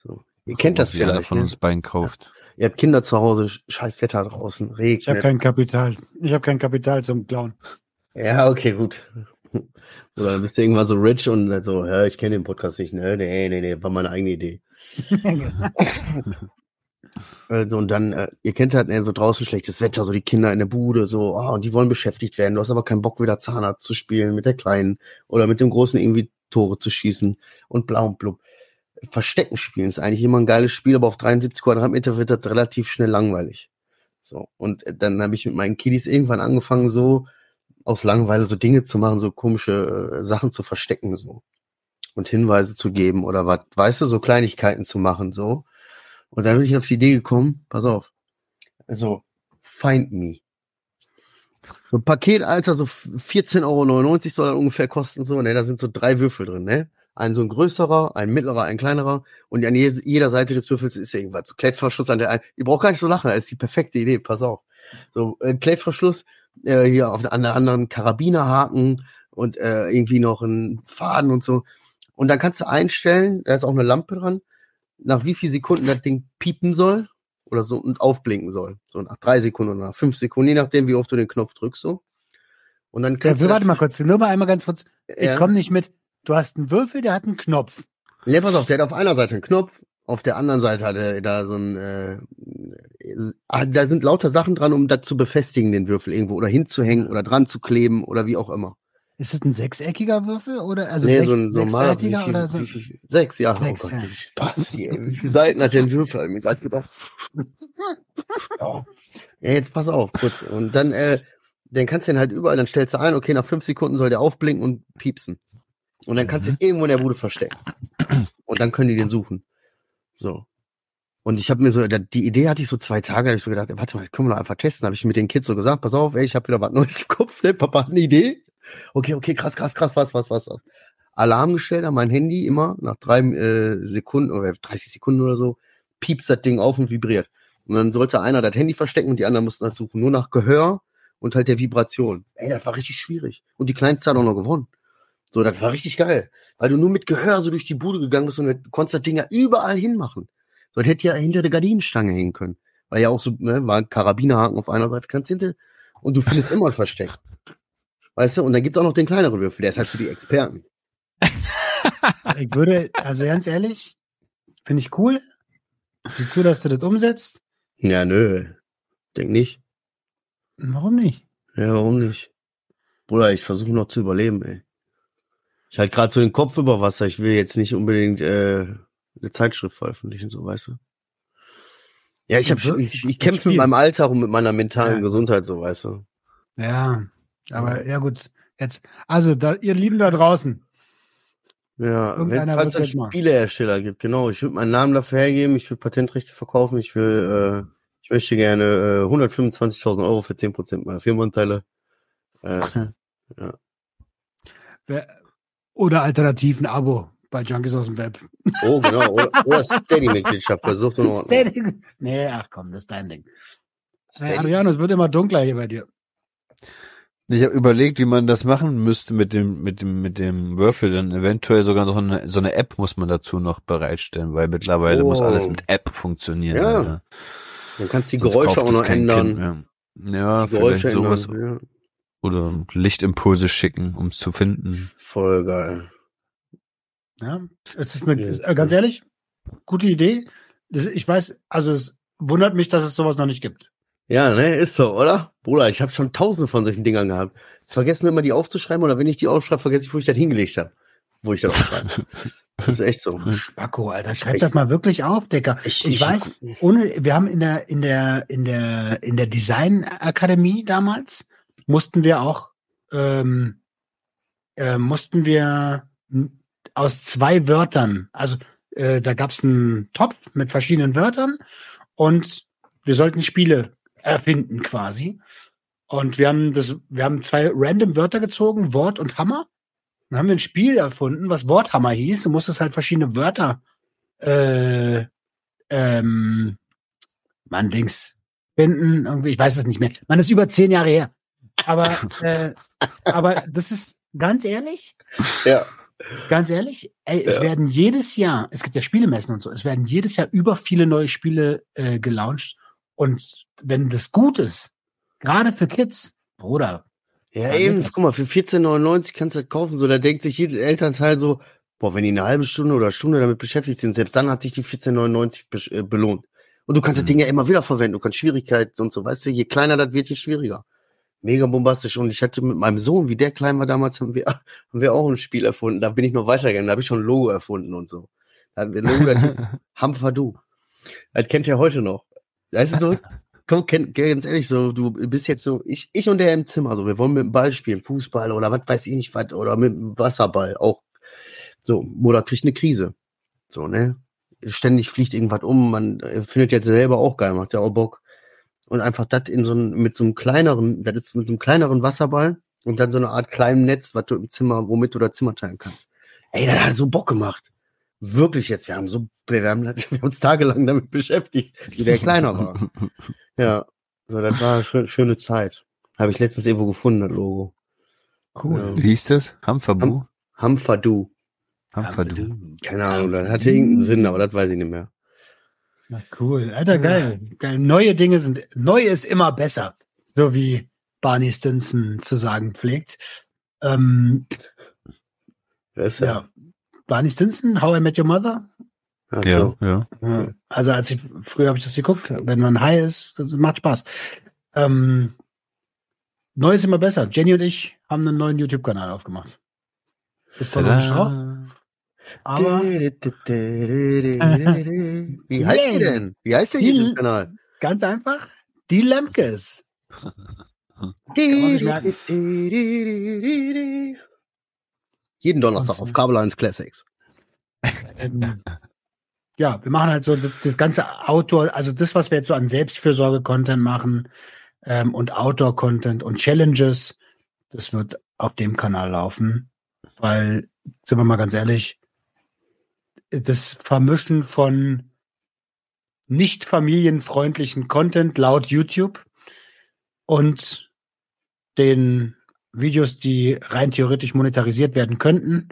So. Ihr kennt das Was jeder vielleicht. von Ne? uns beiden kauft. Ihr habt Kinder zu Hause, sch- scheiß Wetter draußen, Ich habe regnet. kein Kapital. Ich habe kein Kapital zum Klauen. Ja, okay, gut. Oder bist du irgendwann so rich und so, ja, ich kenne den Podcast nicht, ne? Nee, nee, nee, war meine eigene Idee. Äh, so, und dann, äh, ihr kennt halt ne, so draußen schlechtes Wetter, so die Kinder in der Bude, so, oh, und die wollen beschäftigt werden. Du hast aber keinen Bock, wieder Zahnarzt zu spielen mit der Kleinen oder mit dem Großen irgendwie Tore zu schießen und blau und blub. Verstecken spielen ist eigentlich immer ein geiles Spiel, aber auf 73 Quadratmeter wird das relativ schnell langweilig. So, und äh, dann habe ich mit meinen Kiddies irgendwann angefangen, so aus Langeweile so Dinge zu machen, so komische äh, Sachen zu verstecken, so. Und Hinweise zu geben oder was, weißt du, so Kleinigkeiten zu machen, so. Und dann bin ich auf die Idee gekommen, pass auf, also, Find Me. So ein Paket, Alter, so 14,99 Euro soll das ungefähr kosten, so, ne, da sind so drei Würfel drin, ne. Ein so ein größerer, ein mittlerer, ein kleinerer und an je- jeder Seite des Würfels ist irgendwas. So Klettverschluss an der einen. Ihr braucht gar nicht so lachen, das ist die perfekte Idee, pass auf. So, äh, Klettverschluss, äh, hier auf an der anderen Karabinerhaken und äh, irgendwie noch ein Faden und so. Und dann kannst du einstellen, da ist auch eine Lampe dran, nach wie viel Sekunden das Ding piepen soll oder so und aufblinken soll. So nach drei Sekunden oder nach fünf Sekunden, je nachdem, wie oft du den Knopf drückst, so. Und dann Ja, kannst du. warte mal kurz, nur mal einmal ganz kurz. Ja. Ich komme nicht mit. Du hast einen Würfel, der hat einen Knopf. Ne, pass auf, der hat auf einer Seite einen Knopf, auf der anderen Seite hat er da so ein, äh, äh, da sind lauter Sachen dran, um das zu befestigen, den Würfel irgendwo oder hinzuhängen oder dran zu kleben oder wie auch immer. Ist das ein sechseckiger Würfel oder also nee, sech- so ein so normaler, viel, oder so? viel, sechs, ja. Sechs, oh Gott, ja. Spaß hier. Wie viele Seiten hat der Würfel? Ich grad gedacht. Ja. ja, jetzt pass auf, kurz. Und dann, äh, dann kannst du den halt überall, dann stellst du ein, okay, nach fünf Sekunden soll der aufblinken und piepsen. Und dann kannst du ihn irgendwo in der Bude verstecken. Und dann können die den suchen. So. Und ich habe mir so, die Idee hatte ich so zwei Tage, da hab ich so gedacht, warte mal, können wir doch einfach testen. Habe ich mit den Kids so gesagt, pass auf, ey, ich habe wieder was Neues im Kopf, ne? Papa hat eine Idee. Okay, okay, krass, krass, krass, was, was, was, was. Alarm gestellt an mein Handy immer nach drei äh, Sekunden oder 30 Sekunden oder so, piepst das Ding auf und vibriert. Und dann sollte einer das Handy verstecken und die anderen mussten halt suchen. Nur nach Gehör und halt der Vibration. Ey, das war richtig schwierig. Und die Kleinste hat auch noch gewonnen. So, das war richtig geil. Weil du nur mit Gehör so durch die Bude gegangen bist und du konntest das Ding ja überall hinmachen. So, das hätte ja hinter der Gardinenstange hängen können. Weil ja auch so, ne, war ein Karabinerhaken auf einer Seite, kannst hinter, und du findest immer ein Versteck. Weißt du, und dann gibt's auch noch den kleineren Würfel, der ist halt für die Experten. Ich würde, also ganz ehrlich, finde ich cool. Sieh zu, dass du das umsetzt. Ja, nö. Denk nicht. Warum nicht? Ja, warum nicht? Bruder, ich versuche noch zu überleben, ey. Ich halt gerade so den Kopf über Wasser. Ich will jetzt nicht unbedingt äh, eine Zeitschrift veröffentlichen, so weißt du. Ja, ich habe Ja, ich, ich kämpfe mit meinem Alltag und mit meiner mentalen Ja. Gesundheit, so weißt du. Ja, aber ja gut. Jetzt, also da, ihr Lieben da draußen, Ja, wenn falls es. Spielehersteller gibt, genau. Ich würde meinen Namen dafür hergeben, ich will Patentrechte verkaufen, ich will, äh, ich möchte gerne äh, 125.000 Euro für 10% meiner Firmenanteile. Äh, wer, oder alternativ ein Abo bei Junkies aus dem Web. oh, genau. Oder, oder Steady-Mitgliedschaft bei Sucht und Ordnung. Steady. Nee, ach komm, das ist dein Ding. Hey. Adriano, es wird immer dunkler hier bei dir. Ich habe überlegt, wie man das machen müsste mit dem, mit dem, mit dem Würfel. Dann eventuell sogar noch eine, so eine App muss man dazu noch bereitstellen, weil mittlerweile muss Oh. alles mit App funktionieren. Ja, Alter. Dann kannst du die Sonst Geräusche auch noch ändern. Mehr. Ja, die vielleicht Geräusche sowas. ändern. Ja. Oder Lichtimpulse schicken, um es zu finden. Voll geil. Ja, es ist eine, Ja. ist, äh, ganz ehrlich, gute Idee. Das, ich weiß, also es wundert mich, dass es sowas noch nicht gibt. Ja, ne, ist so, oder? Bruder, ich habe schon tausende von solchen Dingern gehabt. Vergessen immer die aufzuschreiben oder wenn ich die aufschreibe, vergesse ich, wo ich das hingelegt habe. Wo ich das aufschreibe. Das ist echt so. Spacko, Alter, schreib Ich- das mal wirklich auf, Dicker. Ich- Ich, ich- weiß, ohne, wir haben in der, in der, in der, in der Designakademie damals, mussten wir auch, ähm, äh, mussten wir aus zwei Wörtern, also äh, da gab's einen Topf mit verschiedenen Wörtern und wir sollten Spiele erfinden quasi. Und wir haben das, wir haben zwei random Wörter gezogen, Wort und Hammer. Dann haben wir ein Spiel erfunden, was Worthammer hieß. Du musstest halt verschiedene Wörter, äh, ähm, Mann, Dings, finden. Irgendwie, ich weiß es nicht mehr. Man ist über zehn Jahre her. Aber, äh, aber das ist ganz ehrlich, Ja. ganz ehrlich, ey, es Ja. werden jedes Jahr, es gibt ja Spielemessen und so, es werden jedes Jahr über viele neue Spiele äh, gelauncht. Und wenn das gut ist, gerade für Kids, Bruder, Ja, eben, guck mal, für 14,99 kannst du das kaufen. So, da denkt sich jeder Elternteil so, boah, wenn die eine halbe Stunde oder Stunde damit beschäftigt sind, selbst dann hat sich die 14,99 besch- äh, belohnt. Und du kannst das Mhm. Ding ja immer wieder verwenden. Du kannst Schwierigkeiten und so, weißt du, je kleiner das wird, je schwieriger. Mega bombastisch. Und ich hatte mit meinem Sohn, wie der klein war damals, haben wir, haben wir auch ein Spiel erfunden. Da bin ich noch weitergegangen. Da habe ich schon ein Logo erfunden und so. Da hatten wir ein Logo, das hieß Hamfadu. Das kennt ihr heute noch. Weißt du so? Komm, kenn, ganz ehrlich, so, du bist jetzt so, ich, ich und der im Zimmer, so, wir wollen mit dem Ball spielen, Fußball oder was weiß ich nicht was, oder mit dem Wasserball, auch. So, Mutter kriegt eine Krise. So, ne? Ständig fliegt irgendwas um, man äh, findet jetzt selber auch geil, macht ja auch Bock. Und einfach das in so mit so einem kleineren, das ist mit so einem kleineren Wasserball und dann so eine Art kleinem Netz, was du im Zimmer, womit du das Zimmer teilen kannst. Ey, das hat so Bock gemacht. Wirklich jetzt, wir haben so, wir haben, wir haben uns tagelang damit beschäftigt, wie der kleiner war. Ja, so, das war eine schön, schöne Zeit. Habe ich letztens irgendwo gefunden, das Logo. cool. Wie hieß das? Hamfabu? Hamfadu. Hamfadu. Keine Ahnung, das hatte irgendeinen Sinn, aber das weiß ich nicht mehr. Na cool. Alter, geil. geil. Neue Dinge sind, neu ist immer besser. So wie Barney Stinson zu sagen pflegt. Ähm, ist ja. ja. Barney Stinson, How I Met Your Mother. Ach Ja, ja. Ja. Also als ich, früher habe ich das geguckt. Wenn man high ist, das macht Spaß. Ähm, neu ist immer besser. Jenny und ich haben einen neuen YouTube-Kanal aufgemacht. Ist zwar noch nicht drauf, aber Wie heißt die denn? Wie heißt der YouTube-Kanal? ganz einfach. Die Lemkes. Jeden Donnerstag auf Kabel 1 Classics. ähm, ja, wir machen halt so das, das ganze Outdoor, also das, was wir jetzt so an Selbstfürsorge-Content machen ähm, und Outdoor-Content und Challenges, das wird auf dem Kanal laufen, weil, sind wir mal ganz ehrlich, das Vermischen von nicht familienfreundlichen Content laut YouTube und den Videos, die rein theoretisch monetarisiert werden könnten,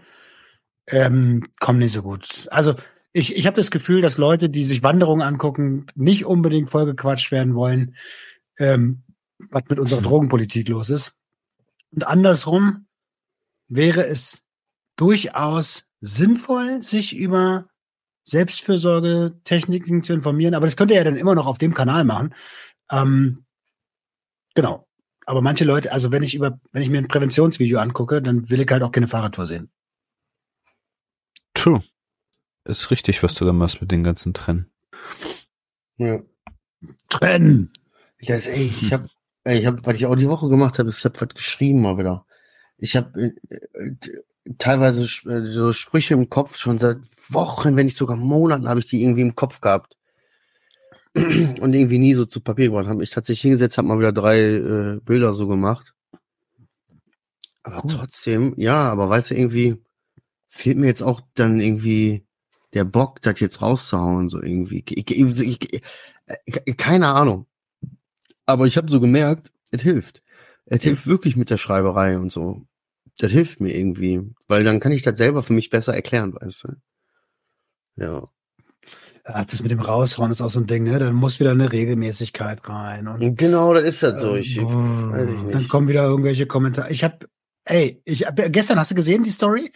ähm, kommen nicht so gut. Also ich, ich habe das Gefühl, dass Leute, die sich Wanderungen angucken, nicht unbedingt vollgequatscht werden wollen, ähm, was mit unserer Drogenpolitik los ist. Und andersrum wäre es durchaus sinnvoll, sich über Selbstfürsorge-Techniken zu informieren. Aber das könnt ihr ja dann immer noch auf dem Kanal machen. Ähm, genau. Aber manche Leute, also wenn ich über, wenn ich mir ein Präventionsvideo angucke, dann will ich halt auch keine Fahrradtour sehen. True. Ist richtig, was du da machst mit den ganzen Trennen. Ja. Trennen! Ich weiß, ey, ich habe, ich habe, was ich auch die Woche gemacht habe, ist, ich habe was geschrieben mal wieder. Ich habe äh, äh, teilweise äh, so Sprüche im Kopf schon seit Wochen, wenn nicht sogar Monaten, habe ich die irgendwie im Kopf gehabt und irgendwie nie so zu Papier gebracht. Habe ich tatsächlich hingesetzt, habe mal wieder drei äh, Bilder so gemacht. Aber Cool. trotzdem, ja, aber weißt du, irgendwie fehlt mir jetzt auch dann irgendwie der Bock, das jetzt rauszuhauen, so irgendwie. Ich, ich, ich, ich, keine Ahnung. Aber ich habe so gemerkt, es hilft. Es hilft wirklich mit der Schreiberei und so. Das hilft mir irgendwie, weil dann kann ich das selber für mich besser erklären, weißt du. Ja. Ach, das mit dem Raushauen ist auch so ein Ding, ne? Dann muss wieder eine Regelmäßigkeit rein. Und, genau, das ist das so. Ich, äh, ich weiß ich Dann nicht. kommen wieder irgendwelche Kommentare. Ich habe, ey, ich hab, gestern hast du gesehen die Story?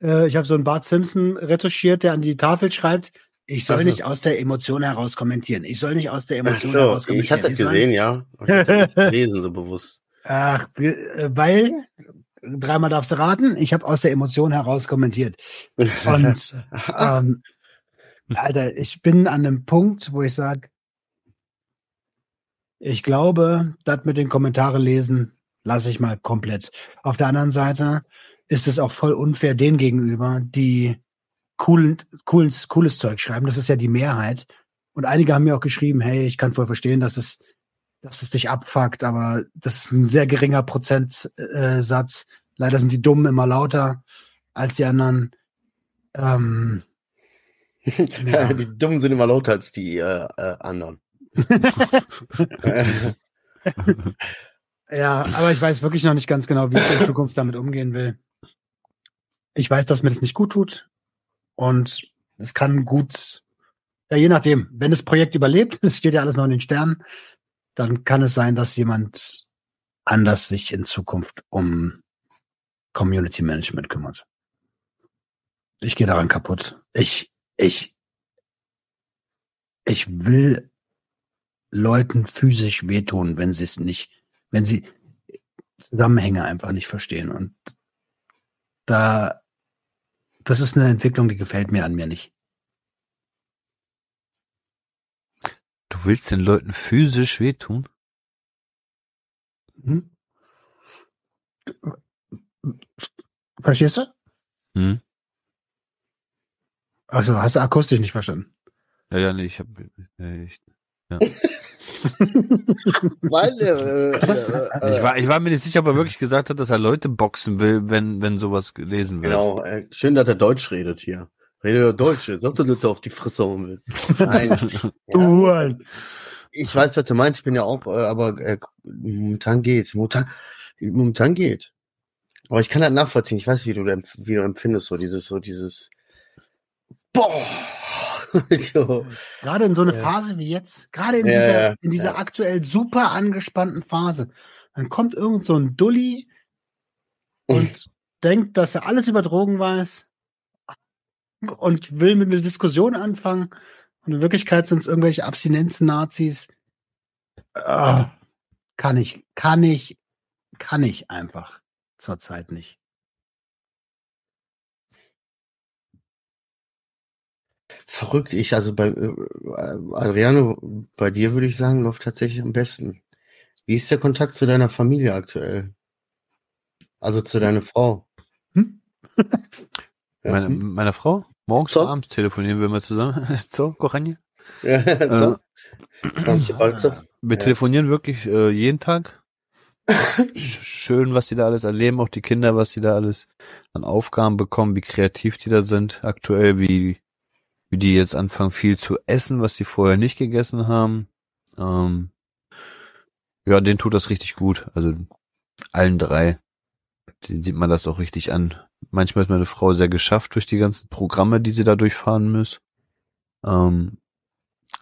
Äh, ich habe so einen Bart Simpson retuschiert, der an die Tafel schreibt, ich soll nicht aus der Emotion heraus kommentieren. Ich soll nicht aus der Emotion so, heraus ich habe kommentieren. das gesehen, ja. Ich hab das nicht gelesen, so bewusst. Ach, äh, weil dreimal darfst du raten. Ich habe aus der Emotion heraus kommentiert. Und ähm, Alter, ich bin an einem Punkt, wo ich sage, ich glaube, das mit den Kommentare lesen lasse ich mal komplett. Auf der anderen Seite ist es auch voll unfair denen gegenüber, die coolen, cooles, cooles Zeug schreiben. Das ist ja die Mehrheit. Und einige haben mir auch geschrieben, hey, ich kann voll verstehen, dass es, dass es dich abfuckt, aber das ist ein sehr geringer Prozentsatz. Leider sind die Dummen immer lauter als die anderen. Ähm, ja. Die Dummen sind immer lauter als die äh, äh, anderen. ja, aber ich weiß wirklich noch nicht ganz genau, wie ich in Zukunft damit umgehen will. Ich weiß, dass mir das nicht gut tut. Und es kann gut, ja, je nachdem, wenn das Projekt überlebt, es steht ja alles noch in den Sternen, dann kann es sein, dass jemand anders sich in Zukunft um Community Management kümmert. Ich gehe daran kaputt. Ich, ich, ich will Leuten physisch wehtun, wenn sie es nicht, wenn sie Zusammenhänge einfach nicht verstehen. Und da, das ist eine Entwicklung, die gefällt mir an mir nicht. Du willst den Leuten physisch wehtun? Hm? Verstehst du? Hm? Also hast du akustisch nicht verstanden? Ja, ja, nee, ich habe ich, ja. Weil, äh, äh, ich, war, ich war mir nicht sicher, ob er wirklich gesagt hat, dass er Leute boxen will, wenn, wenn sowas gelesen wird. Genau, äh, schön, dass er Deutsch redet hier. Redet er Deutsch, sagt er Leute auf die Fresse hauen will. Nein. du ja. Ich weiß, was du meinst, ich bin ja auch, äh, aber äh, momentan geht's. Momentan, momentan geht. Aber ich kann das nachvollziehen. Ich weiß, wie du, wie du empfindest, so dieses, so dieses, boah, Gerade in so eine Phase wie jetzt, gerade in dieser, in dieser aktuell super angespannten Phase, dann kommt irgend so ein Dulli und denkt, dass er alles über Drogen weiß und will mit einer Diskussion anfangen. Und in Wirklichkeit sind es irgendwelche Abstinenzen-Nazis. Ah, kann ich, kann ich, kann ich einfach zurzeit nicht. Verrückt, ich, also bei äh, Adriano, bei dir würde ich sagen, läuft tatsächlich am besten. Wie ist der Kontakt zu deiner Familie aktuell? Also zu deiner Frau? Hm? ja. meine, hm? meine Frau? Morgens so? und abends telefonieren wir mal zusammen. so, Kochanje? Ja, so. Äh, wir telefonieren wirklich äh, jeden Tag. Schön, was sie da alles erleben, auch die Kinder, was sie da alles an Aufgaben bekommen, wie kreativ die da sind aktuell, wie wie die jetzt anfangen viel zu essen, was sie vorher nicht gegessen haben. Ähm, ja, denen tut das richtig gut. Also allen drei. Den sieht man das auch richtig an. Manchmal ist meine Frau sehr geschafft durch die ganzen Programme, die sie da durchfahren muss. Ähm,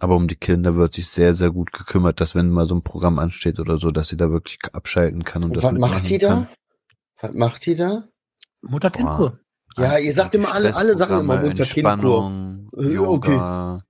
aber um die Kinder wird sich sehr, sehr gut gekümmert, dass wenn mal so ein Programm ansteht oder so, dass sie da wirklich abschalten kann und, und das Was macht die da? Was macht die da? Mutter-Kind-Kur. Ja, ihr sagt immer alle, alle Sachen immer Mutter-Kind-Kur. Yoga. Okay.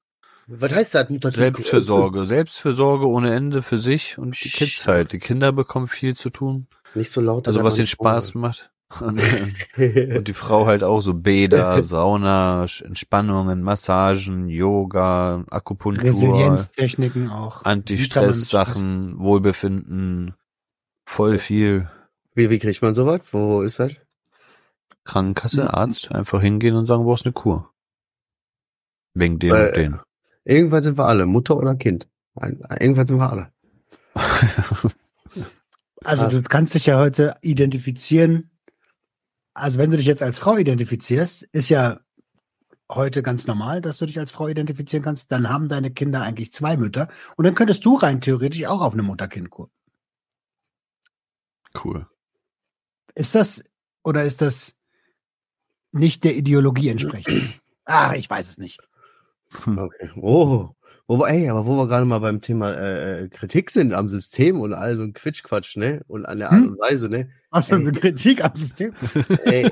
Was heißt das? Mutter Selbstfürsorge. Selbstfürsorge ohne Ende für sich und die Kids halt. Die Kinder bekommen viel zu tun. Nicht so laut. Also was den Spaß macht. Und, und, die Frau halt auch so Bäder, Sauna, Entspannungen, Massagen, Yoga, Akupunktur. Resilienztechniken auch. Anti-Stress-Sachen, Wohlbefinden. Voll viel. Wie, wie kriegt man sowas? Wo ist das? Krankenkasse, Arzt, einfach hingehen und sagen, du brauchst eine Kur. Wegen dem Weil, und den. Irgendwann sind wir alle, Mutter oder Kind. Irgendwann sind wir alle. also du kannst dich ja heute identifizieren. Also wenn du dich jetzt als Frau identifizierst, ist ja heute ganz normal, dass du dich als Frau identifizieren kannst. Dann haben deine Kinder eigentlich zwei Mütter. Und dann könntest du rein theoretisch auch auf eine Mutter-Kind-Kur. Cool. Ist das, oder ist das nicht der Ideologie entsprechend? ah, ich weiß es nicht. Hm. Okay. Oh. Wo, ey, aber wo wir gerade mal beim Thema äh, äh, Kritik sind am System und all so ein Quitschquatsch, ne? Und an der Art hm? und Weise, ne? Was für eine Kritik am System? ey,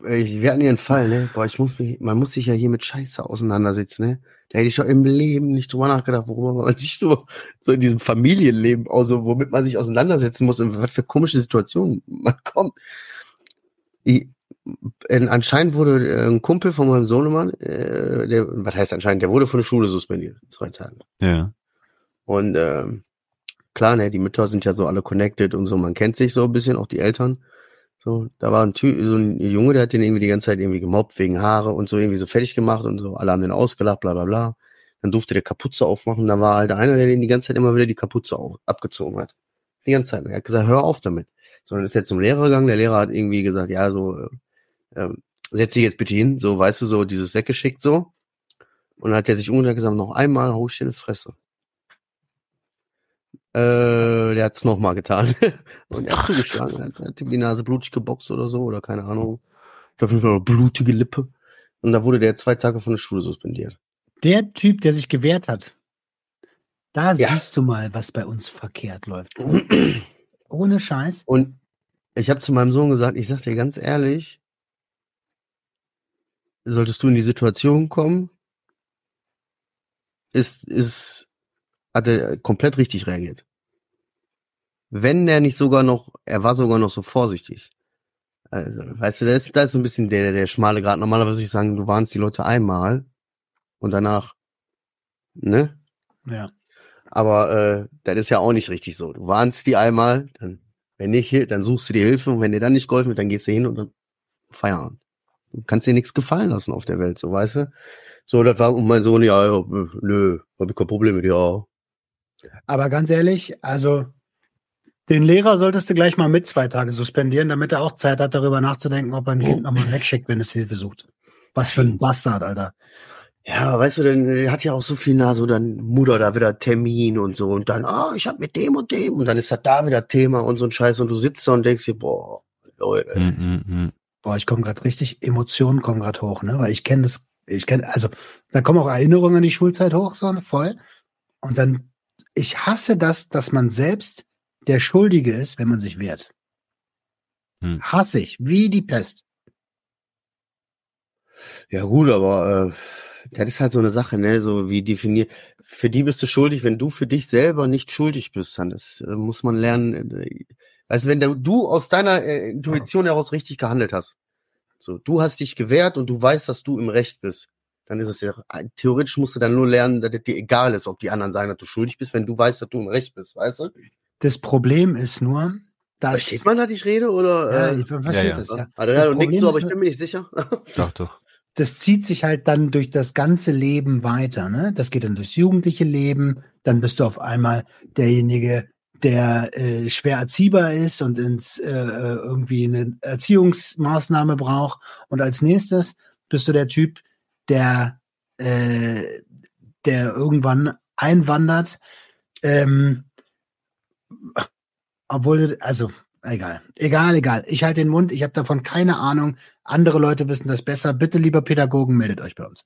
wir hatten hier einen Fall, ne? Boah, ich muss mich, man muss sich ja hier mit Scheiße auseinandersetzen, ne? Da hätte ich doch im Leben nicht drüber nachgedacht, worüber man sich so, so in diesem Familienleben, also womit man sich auseinandersetzen muss, in was für komische Situationen man kommt. Ich, äh, anscheinend wurde äh, ein Kumpel von meinem Sohnemann, äh, der, was heißt anscheinend, der wurde von der Schule suspendiert, zwei Tage. Ja. Und ähm, klar, ne, die Mütter sind ja so alle connected und so, man kennt sich so ein bisschen, auch die Eltern. So, da war ein Typ, so ein Junge, der hat den irgendwie die ganze Zeit irgendwie gemobbt wegen Haare und so irgendwie so fertig gemacht und so. Alle haben den ausgelacht, bla bla bla. Dann durfte der Kapuze aufmachen. Da war halt einer, der den die ganze Zeit immer wieder die Kapuze auf, abgezogen hat. Die ganze Zeit. Er hat gesagt, hör auf damit. Sondern ist jetzt zum Lehrer gegangen. Der Lehrer hat irgendwie gesagt, ja, so, äh, ähm, setz dich jetzt bitte hin. So, weißt du, so dieses weggeschickt so. Und dann hat er sich umgedreht gesagt, noch einmal hau ich dir eine Fresse. Äh, der hat's nochmal getan. und er hat zugeschlagen. Hat, hat ihm die Nase blutig geboxt oder so, oder keine Ahnung. Auf jeden Fall eine blutige Lippe. Und da wurde der zwei Tage von der Schule suspendiert. Der Typ, der sich gewehrt hat, da Ja. siehst du mal, was bei uns verkehrt läuft. Ohne Scheiß. Und ich habe zu meinem Sohn gesagt, ich sag dir ganz ehrlich, solltest du in die Situation kommen, ist, ist, hat er komplett richtig reagiert. Wenn er nicht sogar noch, er war sogar noch so vorsichtig. Also, weißt du, das ist, ist ein bisschen der, der schmale Grad. Normalerweise würde ich sagen, du warnst die Leute einmal und danach, ne? Ja. Aber äh, das ist ja auch nicht richtig so. Du warnst die einmal, dann, wenn nicht, dann suchst du dir Hilfe und wenn dir dann nicht geholfen wird, dann gehst du hin und dann Feierabend. Du kannst dir nichts gefallen lassen auf der Welt, so weißt du? So, das war und mein Sohn, ja, ja nö, hab ich kein Problem mit, ja. Aber ganz ehrlich, also den Lehrer solltest du gleich mal mit zwei Tage suspendieren, damit er auch Zeit hat, darüber nachzudenken, ob er ein Kind nochmal wegschickt, wenn es Hilfe sucht. Was für ein Bastard, Alter. Ja, weißt du, dann der hat ja auch so viel nah, so dann Mutter da wieder Termin und so und dann, ah, ich hab mit dem und dem und dann ist das da wieder Thema und so ein Scheiß und du sitzt da und denkst dir, boah, Leute. Mm, mm, mm. Boah, ich komme gerade richtig, Emotionen kommen gerade hoch, ne? Weil ich kenne das, ich kenne, also da kommen auch Erinnerungen an die Schulzeit hoch, so voll. Und dann, ich hasse das, dass man selbst der Schuldige ist, wenn man sich wehrt. Hm. Hasse ich, wie die Pest. Ja gut, aber äh, das ist halt so eine Sache, ne? So wie definiert. Für die bist du schuldig, wenn du für dich selber nicht schuldig bist, dann das, äh, muss man lernen. Äh, also wenn du, aus deiner äh, Intuition heraus richtig gehandelt hast, so du hast dich gewehrt und du weißt, dass du im Recht bist, dann ist es ja theoretisch musst du dann nur lernen, dass es dir egal ist, ob die anderen sagen, dass du schuldig bist, wenn du weißt, dass du im Recht bist, weißt du? Das Problem ist nur, dass. Versteht man, dass ich rede oder? Ja, äh, ich verstehe Ja, ja. das, ja. also, Das ja, du nickst so, aber ich bin mir nicht sicher. Doch, doch. das zieht sich halt dann durch das ganze Leben weiter. Ne? Das geht dann durchs jugendliche Leben. Dann bist du auf einmal derjenige, der äh, schwer erziehbar ist und ins äh, irgendwie eine Erziehungsmaßnahme braucht. Und als nächstes bist du der Typ, der äh, der irgendwann einwandert. Ähm, obwohl, also egal, egal, egal. Ich halte den Mund. Ich habe davon keine Ahnung. Andere Leute wissen das besser. Bitte, lieber Pädagogen, meldet euch bei uns.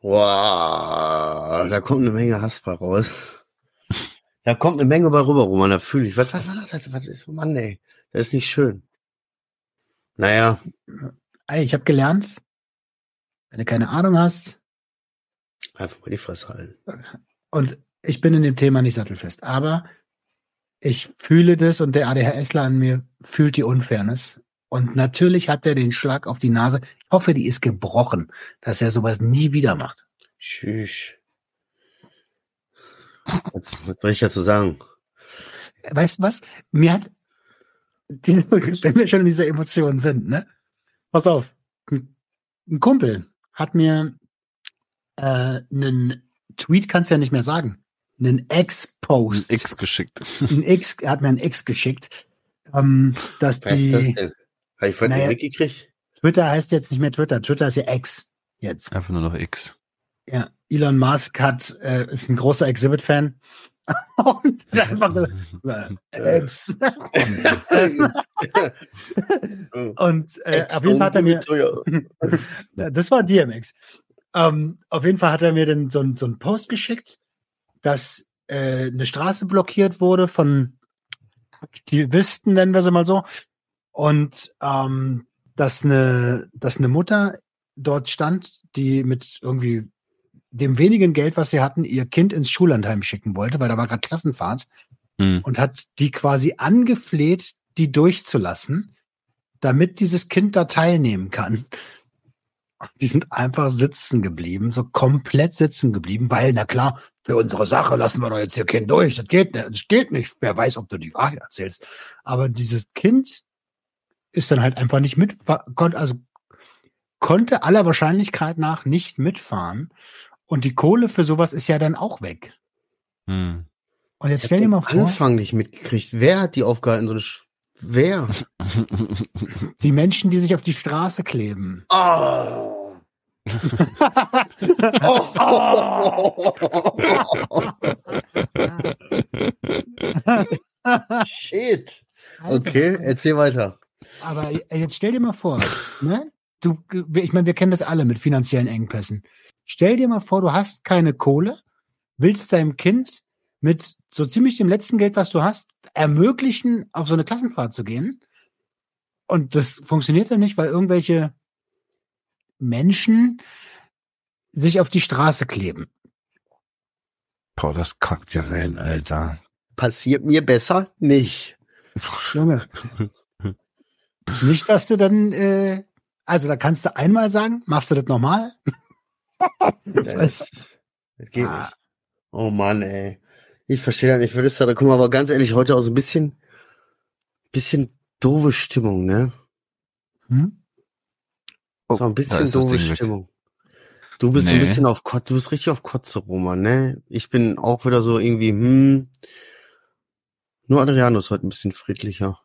Wow, da kommt eine Menge Hass bei raus. Da kommt eine Menge bei rüber, Roman, da fühle ich. Was, was war das? Was ist, Mann, ey. Das ist nicht schön. Naja, Ey, ich habe gelernt, wenn du keine Ahnung hast, einfach mal die Fresse halten. und ich bin in dem Thema nicht sattelfest, aber ich fühle das und der ADHSler an mir fühlt die Unfairness. Und natürlich hat er den Schlag auf die Nase. Ich hoffe, die ist gebrochen, dass er sowas nie wieder macht. Tschüss. Was, was soll ich dazu sagen? Weißt du was? Mir hat, die, wenn wir schon in dieser Emotion sind, ne? Pass auf. Ein ein Kumpel hat mir äh, einen Tweet, kannst du ja nicht mehr sagen, einen Ex-Post. X geschickt. ein X, er hat mir ein X geschickt, ähm, dass Was ist das die denn? Habe ich von Naja. naja. mitgekriegt? Twitter heißt jetzt nicht mehr Twitter, Twitter ist ja X jetzt. Einfach nur noch X. Ja, Elon Musk hat äh, ist ein großer Exhibit-Fan. Und einfach gesagt, äh, X. Und äh, auf jeden Fall hat er mir, das war DMX. Ähm, auf jeden Fall hat er mir dann so, so einen Post geschickt, dass äh, eine Straße blockiert wurde von Aktivisten, nennen wir sie mal so. Und ähm, dass eine, dass eine Mutter dort stand, die mit irgendwie dem wenigen Geld, was sie hatten, ihr Kind ins Schullandheim schicken wollte, weil da war gerade Klassenfahrt Hm. und hat die quasi angefleht, die durchzulassen. damit dieses Kind da teilnehmen kann. Die sind einfach sitzen geblieben, so komplett sitzen geblieben, weil, na klar, für unsere Sache lassen wir doch jetzt hier Kind durch. Das geht nicht, das geht nicht. Wer weiß, ob du die Wahrheit erzählst. Aber dieses Kind ist dann halt einfach nicht mit, konnte, also konnte aller Wahrscheinlichkeit nach nicht mitfahren. Und die Kohle für sowas ist ja dann auch weg. Hm. Und jetzt stell dir mal vor. Anfang nicht mitgekriegt. Wer hat die aufgehalten? So eine Sch Wer? Die Menschen, die sich auf die Straße kleben. Oh. Shit. Okay, erzähl weiter. Aber jetzt stell dir mal vor, ne? Du, ich meine, wir kennen das alle mit finanziellen Engpässen. Stell dir mal vor, du hast keine Kohle, willst deinem Kind mit so ziemlich dem letzten Geld, was du hast, ermöglichen, auf so eine Klassenfahrt zu gehen. Und das funktioniert dann nicht, weil irgendwelche Menschen sich auf die Straße kleben. Boah, das kackt ja rein, Alter. Passiert mir besser nicht. Junge. nicht, dass du dann, äh, also da kannst du einmal sagen, machst du das nochmal? das, das geht ah. nicht. Oh Mann, ey. Ich verstehe das nicht. Würdest du da, guck mal, aber ganz ehrlich, heute auch so ein bisschen, bisschen doofe Stimmung, ne? Hm? Oh, so ein bisschen doofe Stimmung. Du bist nee. ein bisschen auf Kotze, du bist richtig auf Kotze, Roman, ne? Ich bin auch wieder so irgendwie, hm. Nur Adriano ist heute ein bisschen friedlicher.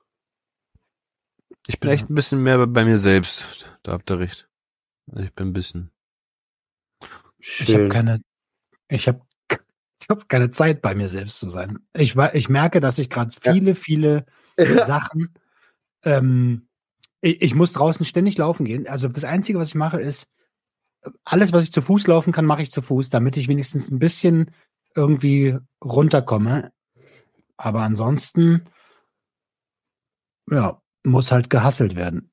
Ich bin ja. echt ein bisschen mehr bei mir selbst. Da habt ihr recht. Ich bin ein bisschen. Schön. Ich habe keine, ich habe ich habe keine Zeit, bei mir selbst zu sein. Ich, ich merke, dass ich gerade viele, ja. viele Sachen, ähm, ich, ich, muss draußen ständig laufen gehen. Also das Einzige, was ich mache, ist, alles, was ich zu Fuß laufen kann, mache ich zu Fuß, damit ich wenigstens ein bisschen irgendwie runterkomme. Aber ansonsten, ja, muss halt gehasselt werden.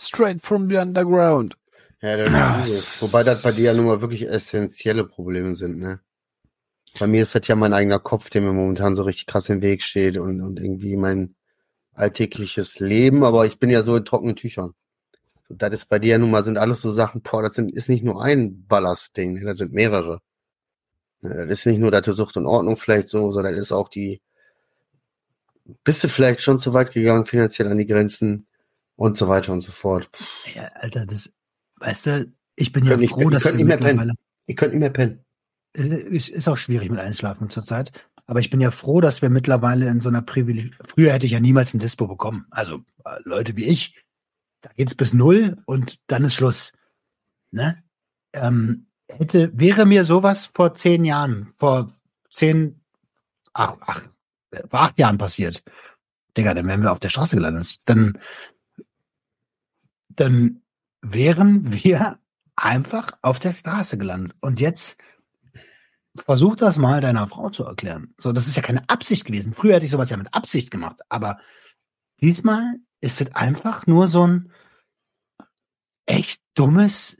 Straight from the underground. Ja, das Wobei das bei dir ja nun mal wirklich essentielle Probleme sind, ne? Bei mir ist das ja mein eigener Kopf, der mir momentan so richtig krass im Weg steht und, und irgendwie mein alltägliches Leben, aber ich bin ja so in trockenen Tüchern. So, das ist bei dir ja nun mal, sind alles so Sachen, boah, das sind, ist nicht nur ein Ballastding, ne? das sind mehrere. Ne, das ist nicht nur deine Sucht und Ordnung vielleicht so, sondern das ist auch die, bist du vielleicht schon zu weit gegangen, finanziell an die Grenzen und so weiter und so fort. Ja, Alter, das, Weißt du, ich bin ja ich, froh, ich, dass ich nicht mehr pennen. Ich könnte nicht mehr pennen. Ist, ist auch schwierig mit Einschlafen zurzeit. Aber ich bin ja froh, dass wir mittlerweile in so einer Privileg. Früher hätte ich ja niemals ein Dispo bekommen. Also äh, Leute wie ich, da geht's bis null und dann ist Schluss. Ne? Ähm, hätte, wäre mir sowas vor zehn Jahren, vor zehn, ach, ach, vor acht Jahren passiert, Digga, dann wären wir auf der Straße gelandet. Dann, dann wären wir einfach auf der Straße gelandet. Und jetzt versuch das mal deiner Frau zu erklären. So, das ist ja keine Absicht gewesen. Früher hätte ich sowas ja mit Absicht gemacht, aber diesmal ist es einfach nur so ein echt dummes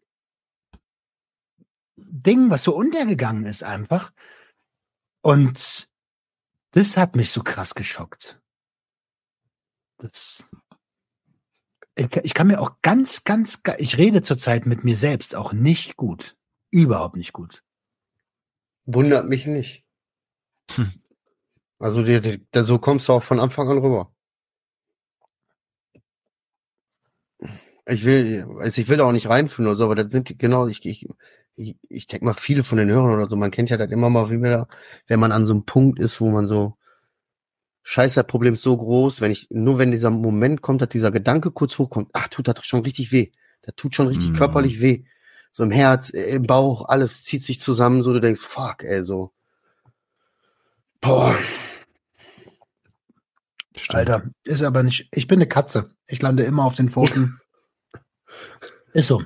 Ding, was so untergegangen ist einfach. Und das hat mich so krass geschockt. Das ich kann mir auch ganz, ganz, ich rede zurzeit mit mir selbst auch nicht gut. Überhaupt nicht gut. Wundert mich nicht. Hm. Also die, die, die, so kommst du auch von Anfang an rüber. Ich will, also ich will da auch nicht reinführen oder so, aber das sind die, genau, ich, ich, ich, ich denke mal, viele von den Hörern oder so, man kennt ja das immer mal wieder, wenn man an so einem Punkt ist, wo man so, scheiße, das Problem ist so groß, wenn ich, nur wenn dieser Moment kommt, dass dieser Gedanke kurz hochkommt, ach, tut das schon richtig weh. Das tut schon richtig mm. körperlich weh. So im Herz, äh, im Bauch, alles zieht sich zusammen, so du denkst, fuck, ey, so. Boah. Stimmt. Alter, ist aber nicht, ich bin eine Katze. Ich lande immer auf den Pfoten. ist so.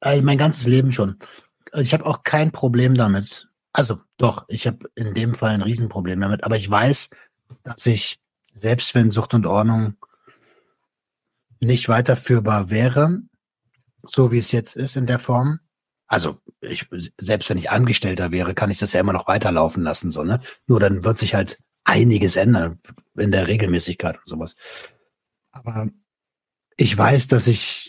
Also mein ganzes Leben schon. Ich habe auch kein Problem damit. Also doch, ich habe in dem Fall ein Riesenproblem damit, aber ich weiß, dass ich, selbst wenn Sucht und Ordnung nicht weiterführbar wäre, so wie es jetzt ist in der Form, also ich, selbst wenn ich Angestellter wäre, kann ich das ja immer noch weiterlaufen lassen, so, ne? Nur dann wird sich halt einiges ändern in der Regelmäßigkeit und sowas. Aber ich weiß, dass ich,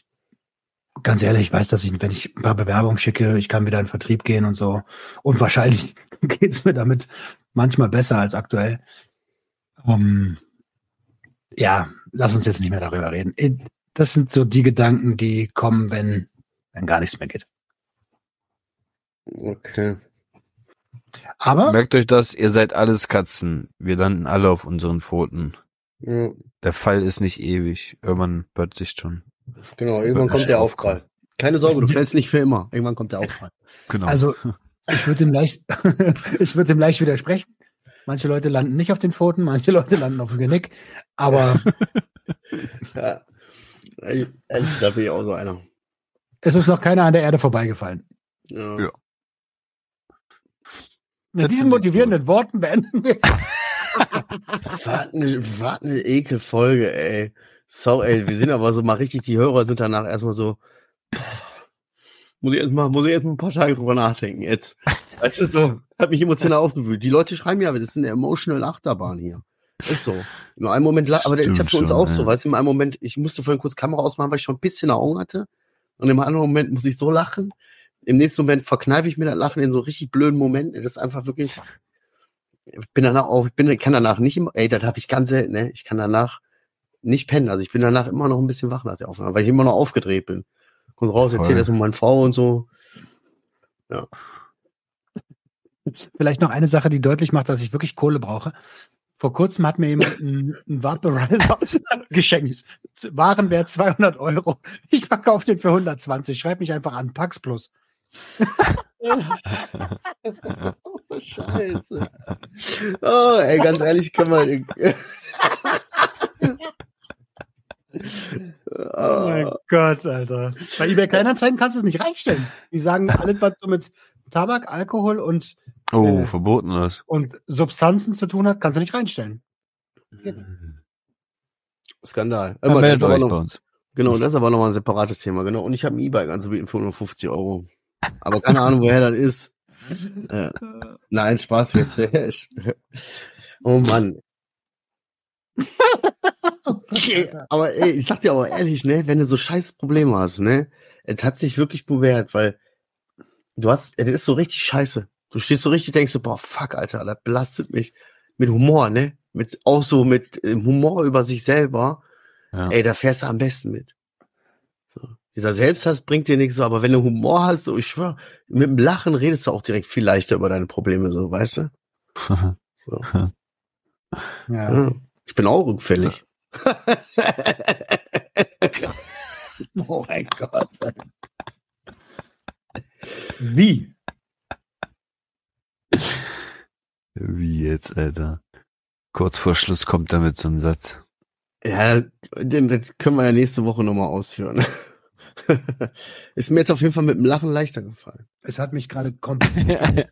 ganz ehrlich, ich weiß, dass ich, wenn ich ein paar Bewerbungen schicke, ich kann wieder in den Vertrieb gehen und so. Und wahrscheinlich geht's mir damit manchmal besser als aktuell. Um, ja, lass uns jetzt nicht mehr darüber reden. Das sind so die Gedanken, die kommen, wenn, wenn gar nichts mehr geht. Okay. Aber Merkt euch das, ihr seid alles Katzen. Wir landen alle auf unseren Pfoten. Ja, Der Fall ist nicht ewig. Irgendwann wird sich schon. Genau, irgendwann kommt der Aufprall. Keine Sorge, du fällst nicht für immer. Irgendwann kommt der Aufprall. Genau. Also, ich würde ihm leicht, ich würde ihm leicht widersprechen. Manche Leute landen nicht auf den Pfoten, manche Leute landen auf dem Genick. Aber Ja. Ehrlich, da bin ich auch so einer. es ist noch keiner an der Erde vorbeigefallen. Ja. Ja. Mit diesen motivierenden Worten beenden wir. Was eine, was eine Ekelfolge, ey. So, ey, wir sind aber so mal richtig, die Hörer sind danach erstmal so, boah, muss ich erstmal, muss ich erstmal ein paar Tage drüber nachdenken jetzt. Weißt du, so, hat mich emotional aufgewühlt. Die Leute schreiben ja, das ist eine emotional Achterbahn hier. Ist so. Im einen Moment, la- aber das ist ja Stimmt für uns schon, auch so, ja. weißt du, im einen Moment, ich musste vorhin kurz Kamera ausmachen, weil ich schon ein bisschen Augen hatte. Und im anderen Moment muss ich so lachen. Im nächsten Moment verkneife ich mir das Lachen in so richtig blöden Momenten. Das ist einfach wirklich, ich bin danach auch, ich bin, kann danach nicht immer, ey, das habe ich ganz selten, ne? Ich kann danach nicht pennen. Also ich bin danach immer noch ein bisschen wach nach der Aufnahme, weil ich immer noch aufgedreht bin. Kommt raus, Voll. erzähl das mit meiner Frau und so. Vielleicht noch eine Sache, die deutlich macht, dass ich wirklich Kohle brauche. Vor kurzem hat mir jemand einen, einen Vaporizer geschenkt. Warenwert 200 Euro. Ich verkaufe den für 120. Schreib mich einfach an. Pax Plus. oh, scheiße. Oh, ey, ganz ehrlich, kann man. Oh mein Gott, Alter. Bei eBay Kleinanzeigen kannst du es nicht reinstellen. Die sagen alles, was so mit Tabak, Alkohol und, oh, äh, verboten ist. und Substanzen zu tun hat, kannst du nicht reinstellen. Skandal. Immer, das meldet euch bei noch, uns. genau, das ist aber nochmal ein separates Thema, genau. Und ich habe ein E-Bike anzubieten für 150 Euro. Aber keine Ahnung, woher das ist. Äh, nein, Spaß jetzt. oh Mann. Okay, aber ey, ich sag dir aber ehrlich, ne, wenn du so scheiß Probleme hast, ne, es hat sich wirklich bewährt, weil du hast, das ist so richtig scheiße. Du stehst so richtig, denkst so, boah, fuck, Alter, das belastet mich. Mit Humor, ne? Mit, auch so mit äh, Humor über sich selber. Ja. Ey, da fährst du am besten mit. So. Dieser Selbsthass bringt dir nichts so, aber wenn du Humor hast, so, ich schwör, mit dem Lachen redest du auch direkt viel leichter über deine Probleme, so, weißt du? So. Ja. Ja. Ich bin auch rückfällig. oh mein Gott. Wie? Wie jetzt, Alter? Kurz vor Schluss kommt damit so ein Satz. Ja, den, das können wir ja nächste Woche nochmal ausführen. Ist mir jetzt auf jeden Fall mit dem Lachen leichter gefallen. Es hat mich gerade komplett,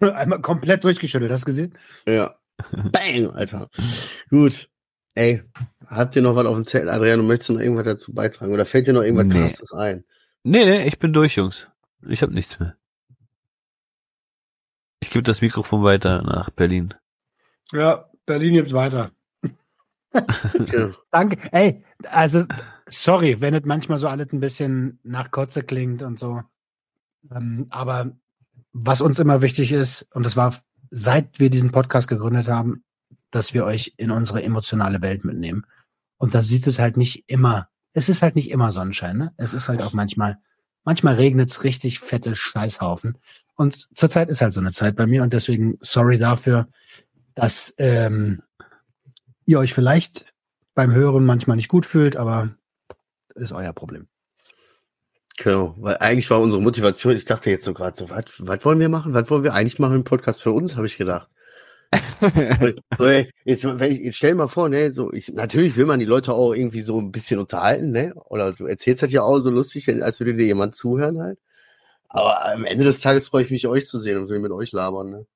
einmal komplett durchgeschüttelt. Hast du gesehen? Ja. Bang, Alter. Gut. Ey, habt ihr noch was auf dem Zettel, Adriano? Möchtest du noch irgendwas dazu beitragen? Oder fällt dir noch irgendwas Nee. krasses ein? Nee, nee, ich bin durch, Jungs. Ich hab nichts mehr. Ich gebe das Mikrofon weiter nach Berlin. Ja, Berlin gibt's weiter. Ja. Danke. Ey, also, sorry, wenn es manchmal so alles ein bisschen nach Kotze klingt und so. Ähm, aber was uns immer wichtig ist, und das war seit wir diesen Podcast gegründet haben, dass wir euch in unsere emotionale Welt mitnehmen. Und da sieht es halt nicht immer, es ist halt nicht immer Sonnenschein, ne? Es ist halt auch manchmal, manchmal regnet's richtig fette Scheißhaufen. Und zurzeit ist halt so eine Zeit bei mir und deswegen sorry dafür, dass ähm, ihr euch vielleicht beim Hören manchmal nicht gut fühlt, aber ist euer Problem. Genau, weil eigentlich war unsere Motivation, ich dachte jetzt so gerade so, was wollen wir machen? Was wollen wir eigentlich machen im Podcast für uns, habe ich gedacht. So, ey, jetzt, wenn ich, jetzt stell dir mal vor, ne, so, ich, natürlich will man die Leute auch irgendwie so ein bisschen unterhalten, ne, oder du erzählst halt ja auch so lustig, als würde dir jemand zuhören halt. Aber am Ende des Tages freue ich mich, euch zu sehen und will mit euch labern, ne.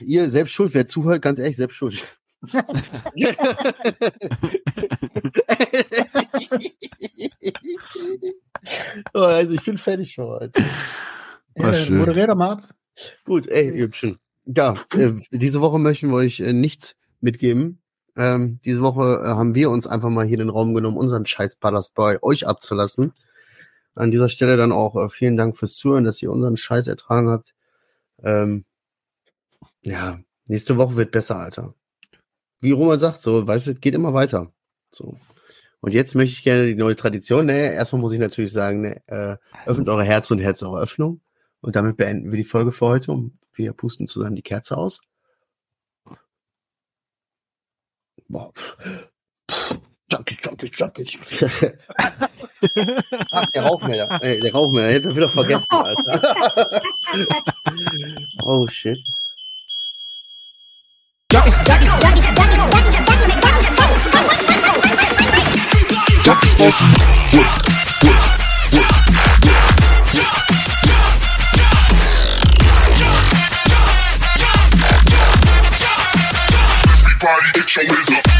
Ihr selbst schuld, wer zuhört, ganz ehrlich, selbst schuld. oh, also ich bin fertig für heute. War schön. moderier doch mal ab. Gut, ey, Hübschen. Ja, äh, diese Woche möchten wir euch äh, nichts mitgeben. Ähm, diese Woche äh, haben wir uns einfach mal hier den Raum genommen, unseren Scheißpalast bei euch abzulassen. An dieser Stelle dann auch äh, vielen Dank fürs Zuhören, dass ihr unseren Scheiß ertragen habt. Ähm, ja, nächste Woche wird besser, Alter. Wie Roman sagt, so, weißt du, geht immer weiter. So. Und jetzt möchte ich gerne die neue Tradition, ne, erstmal muss ich natürlich sagen, ne, äh, öffnet eure Herzen und Herz eure Öffnung. Und damit beenden wir die Folge für heute. Und wir pusten zusammen die Kerze aus. Boah. Junkig, junkig, junkig. Ach, der Rauchmelder. Ey, der Rauchmelder. Hätte er wieder vergessen, Alter. oh, shit. Everybody get check this out.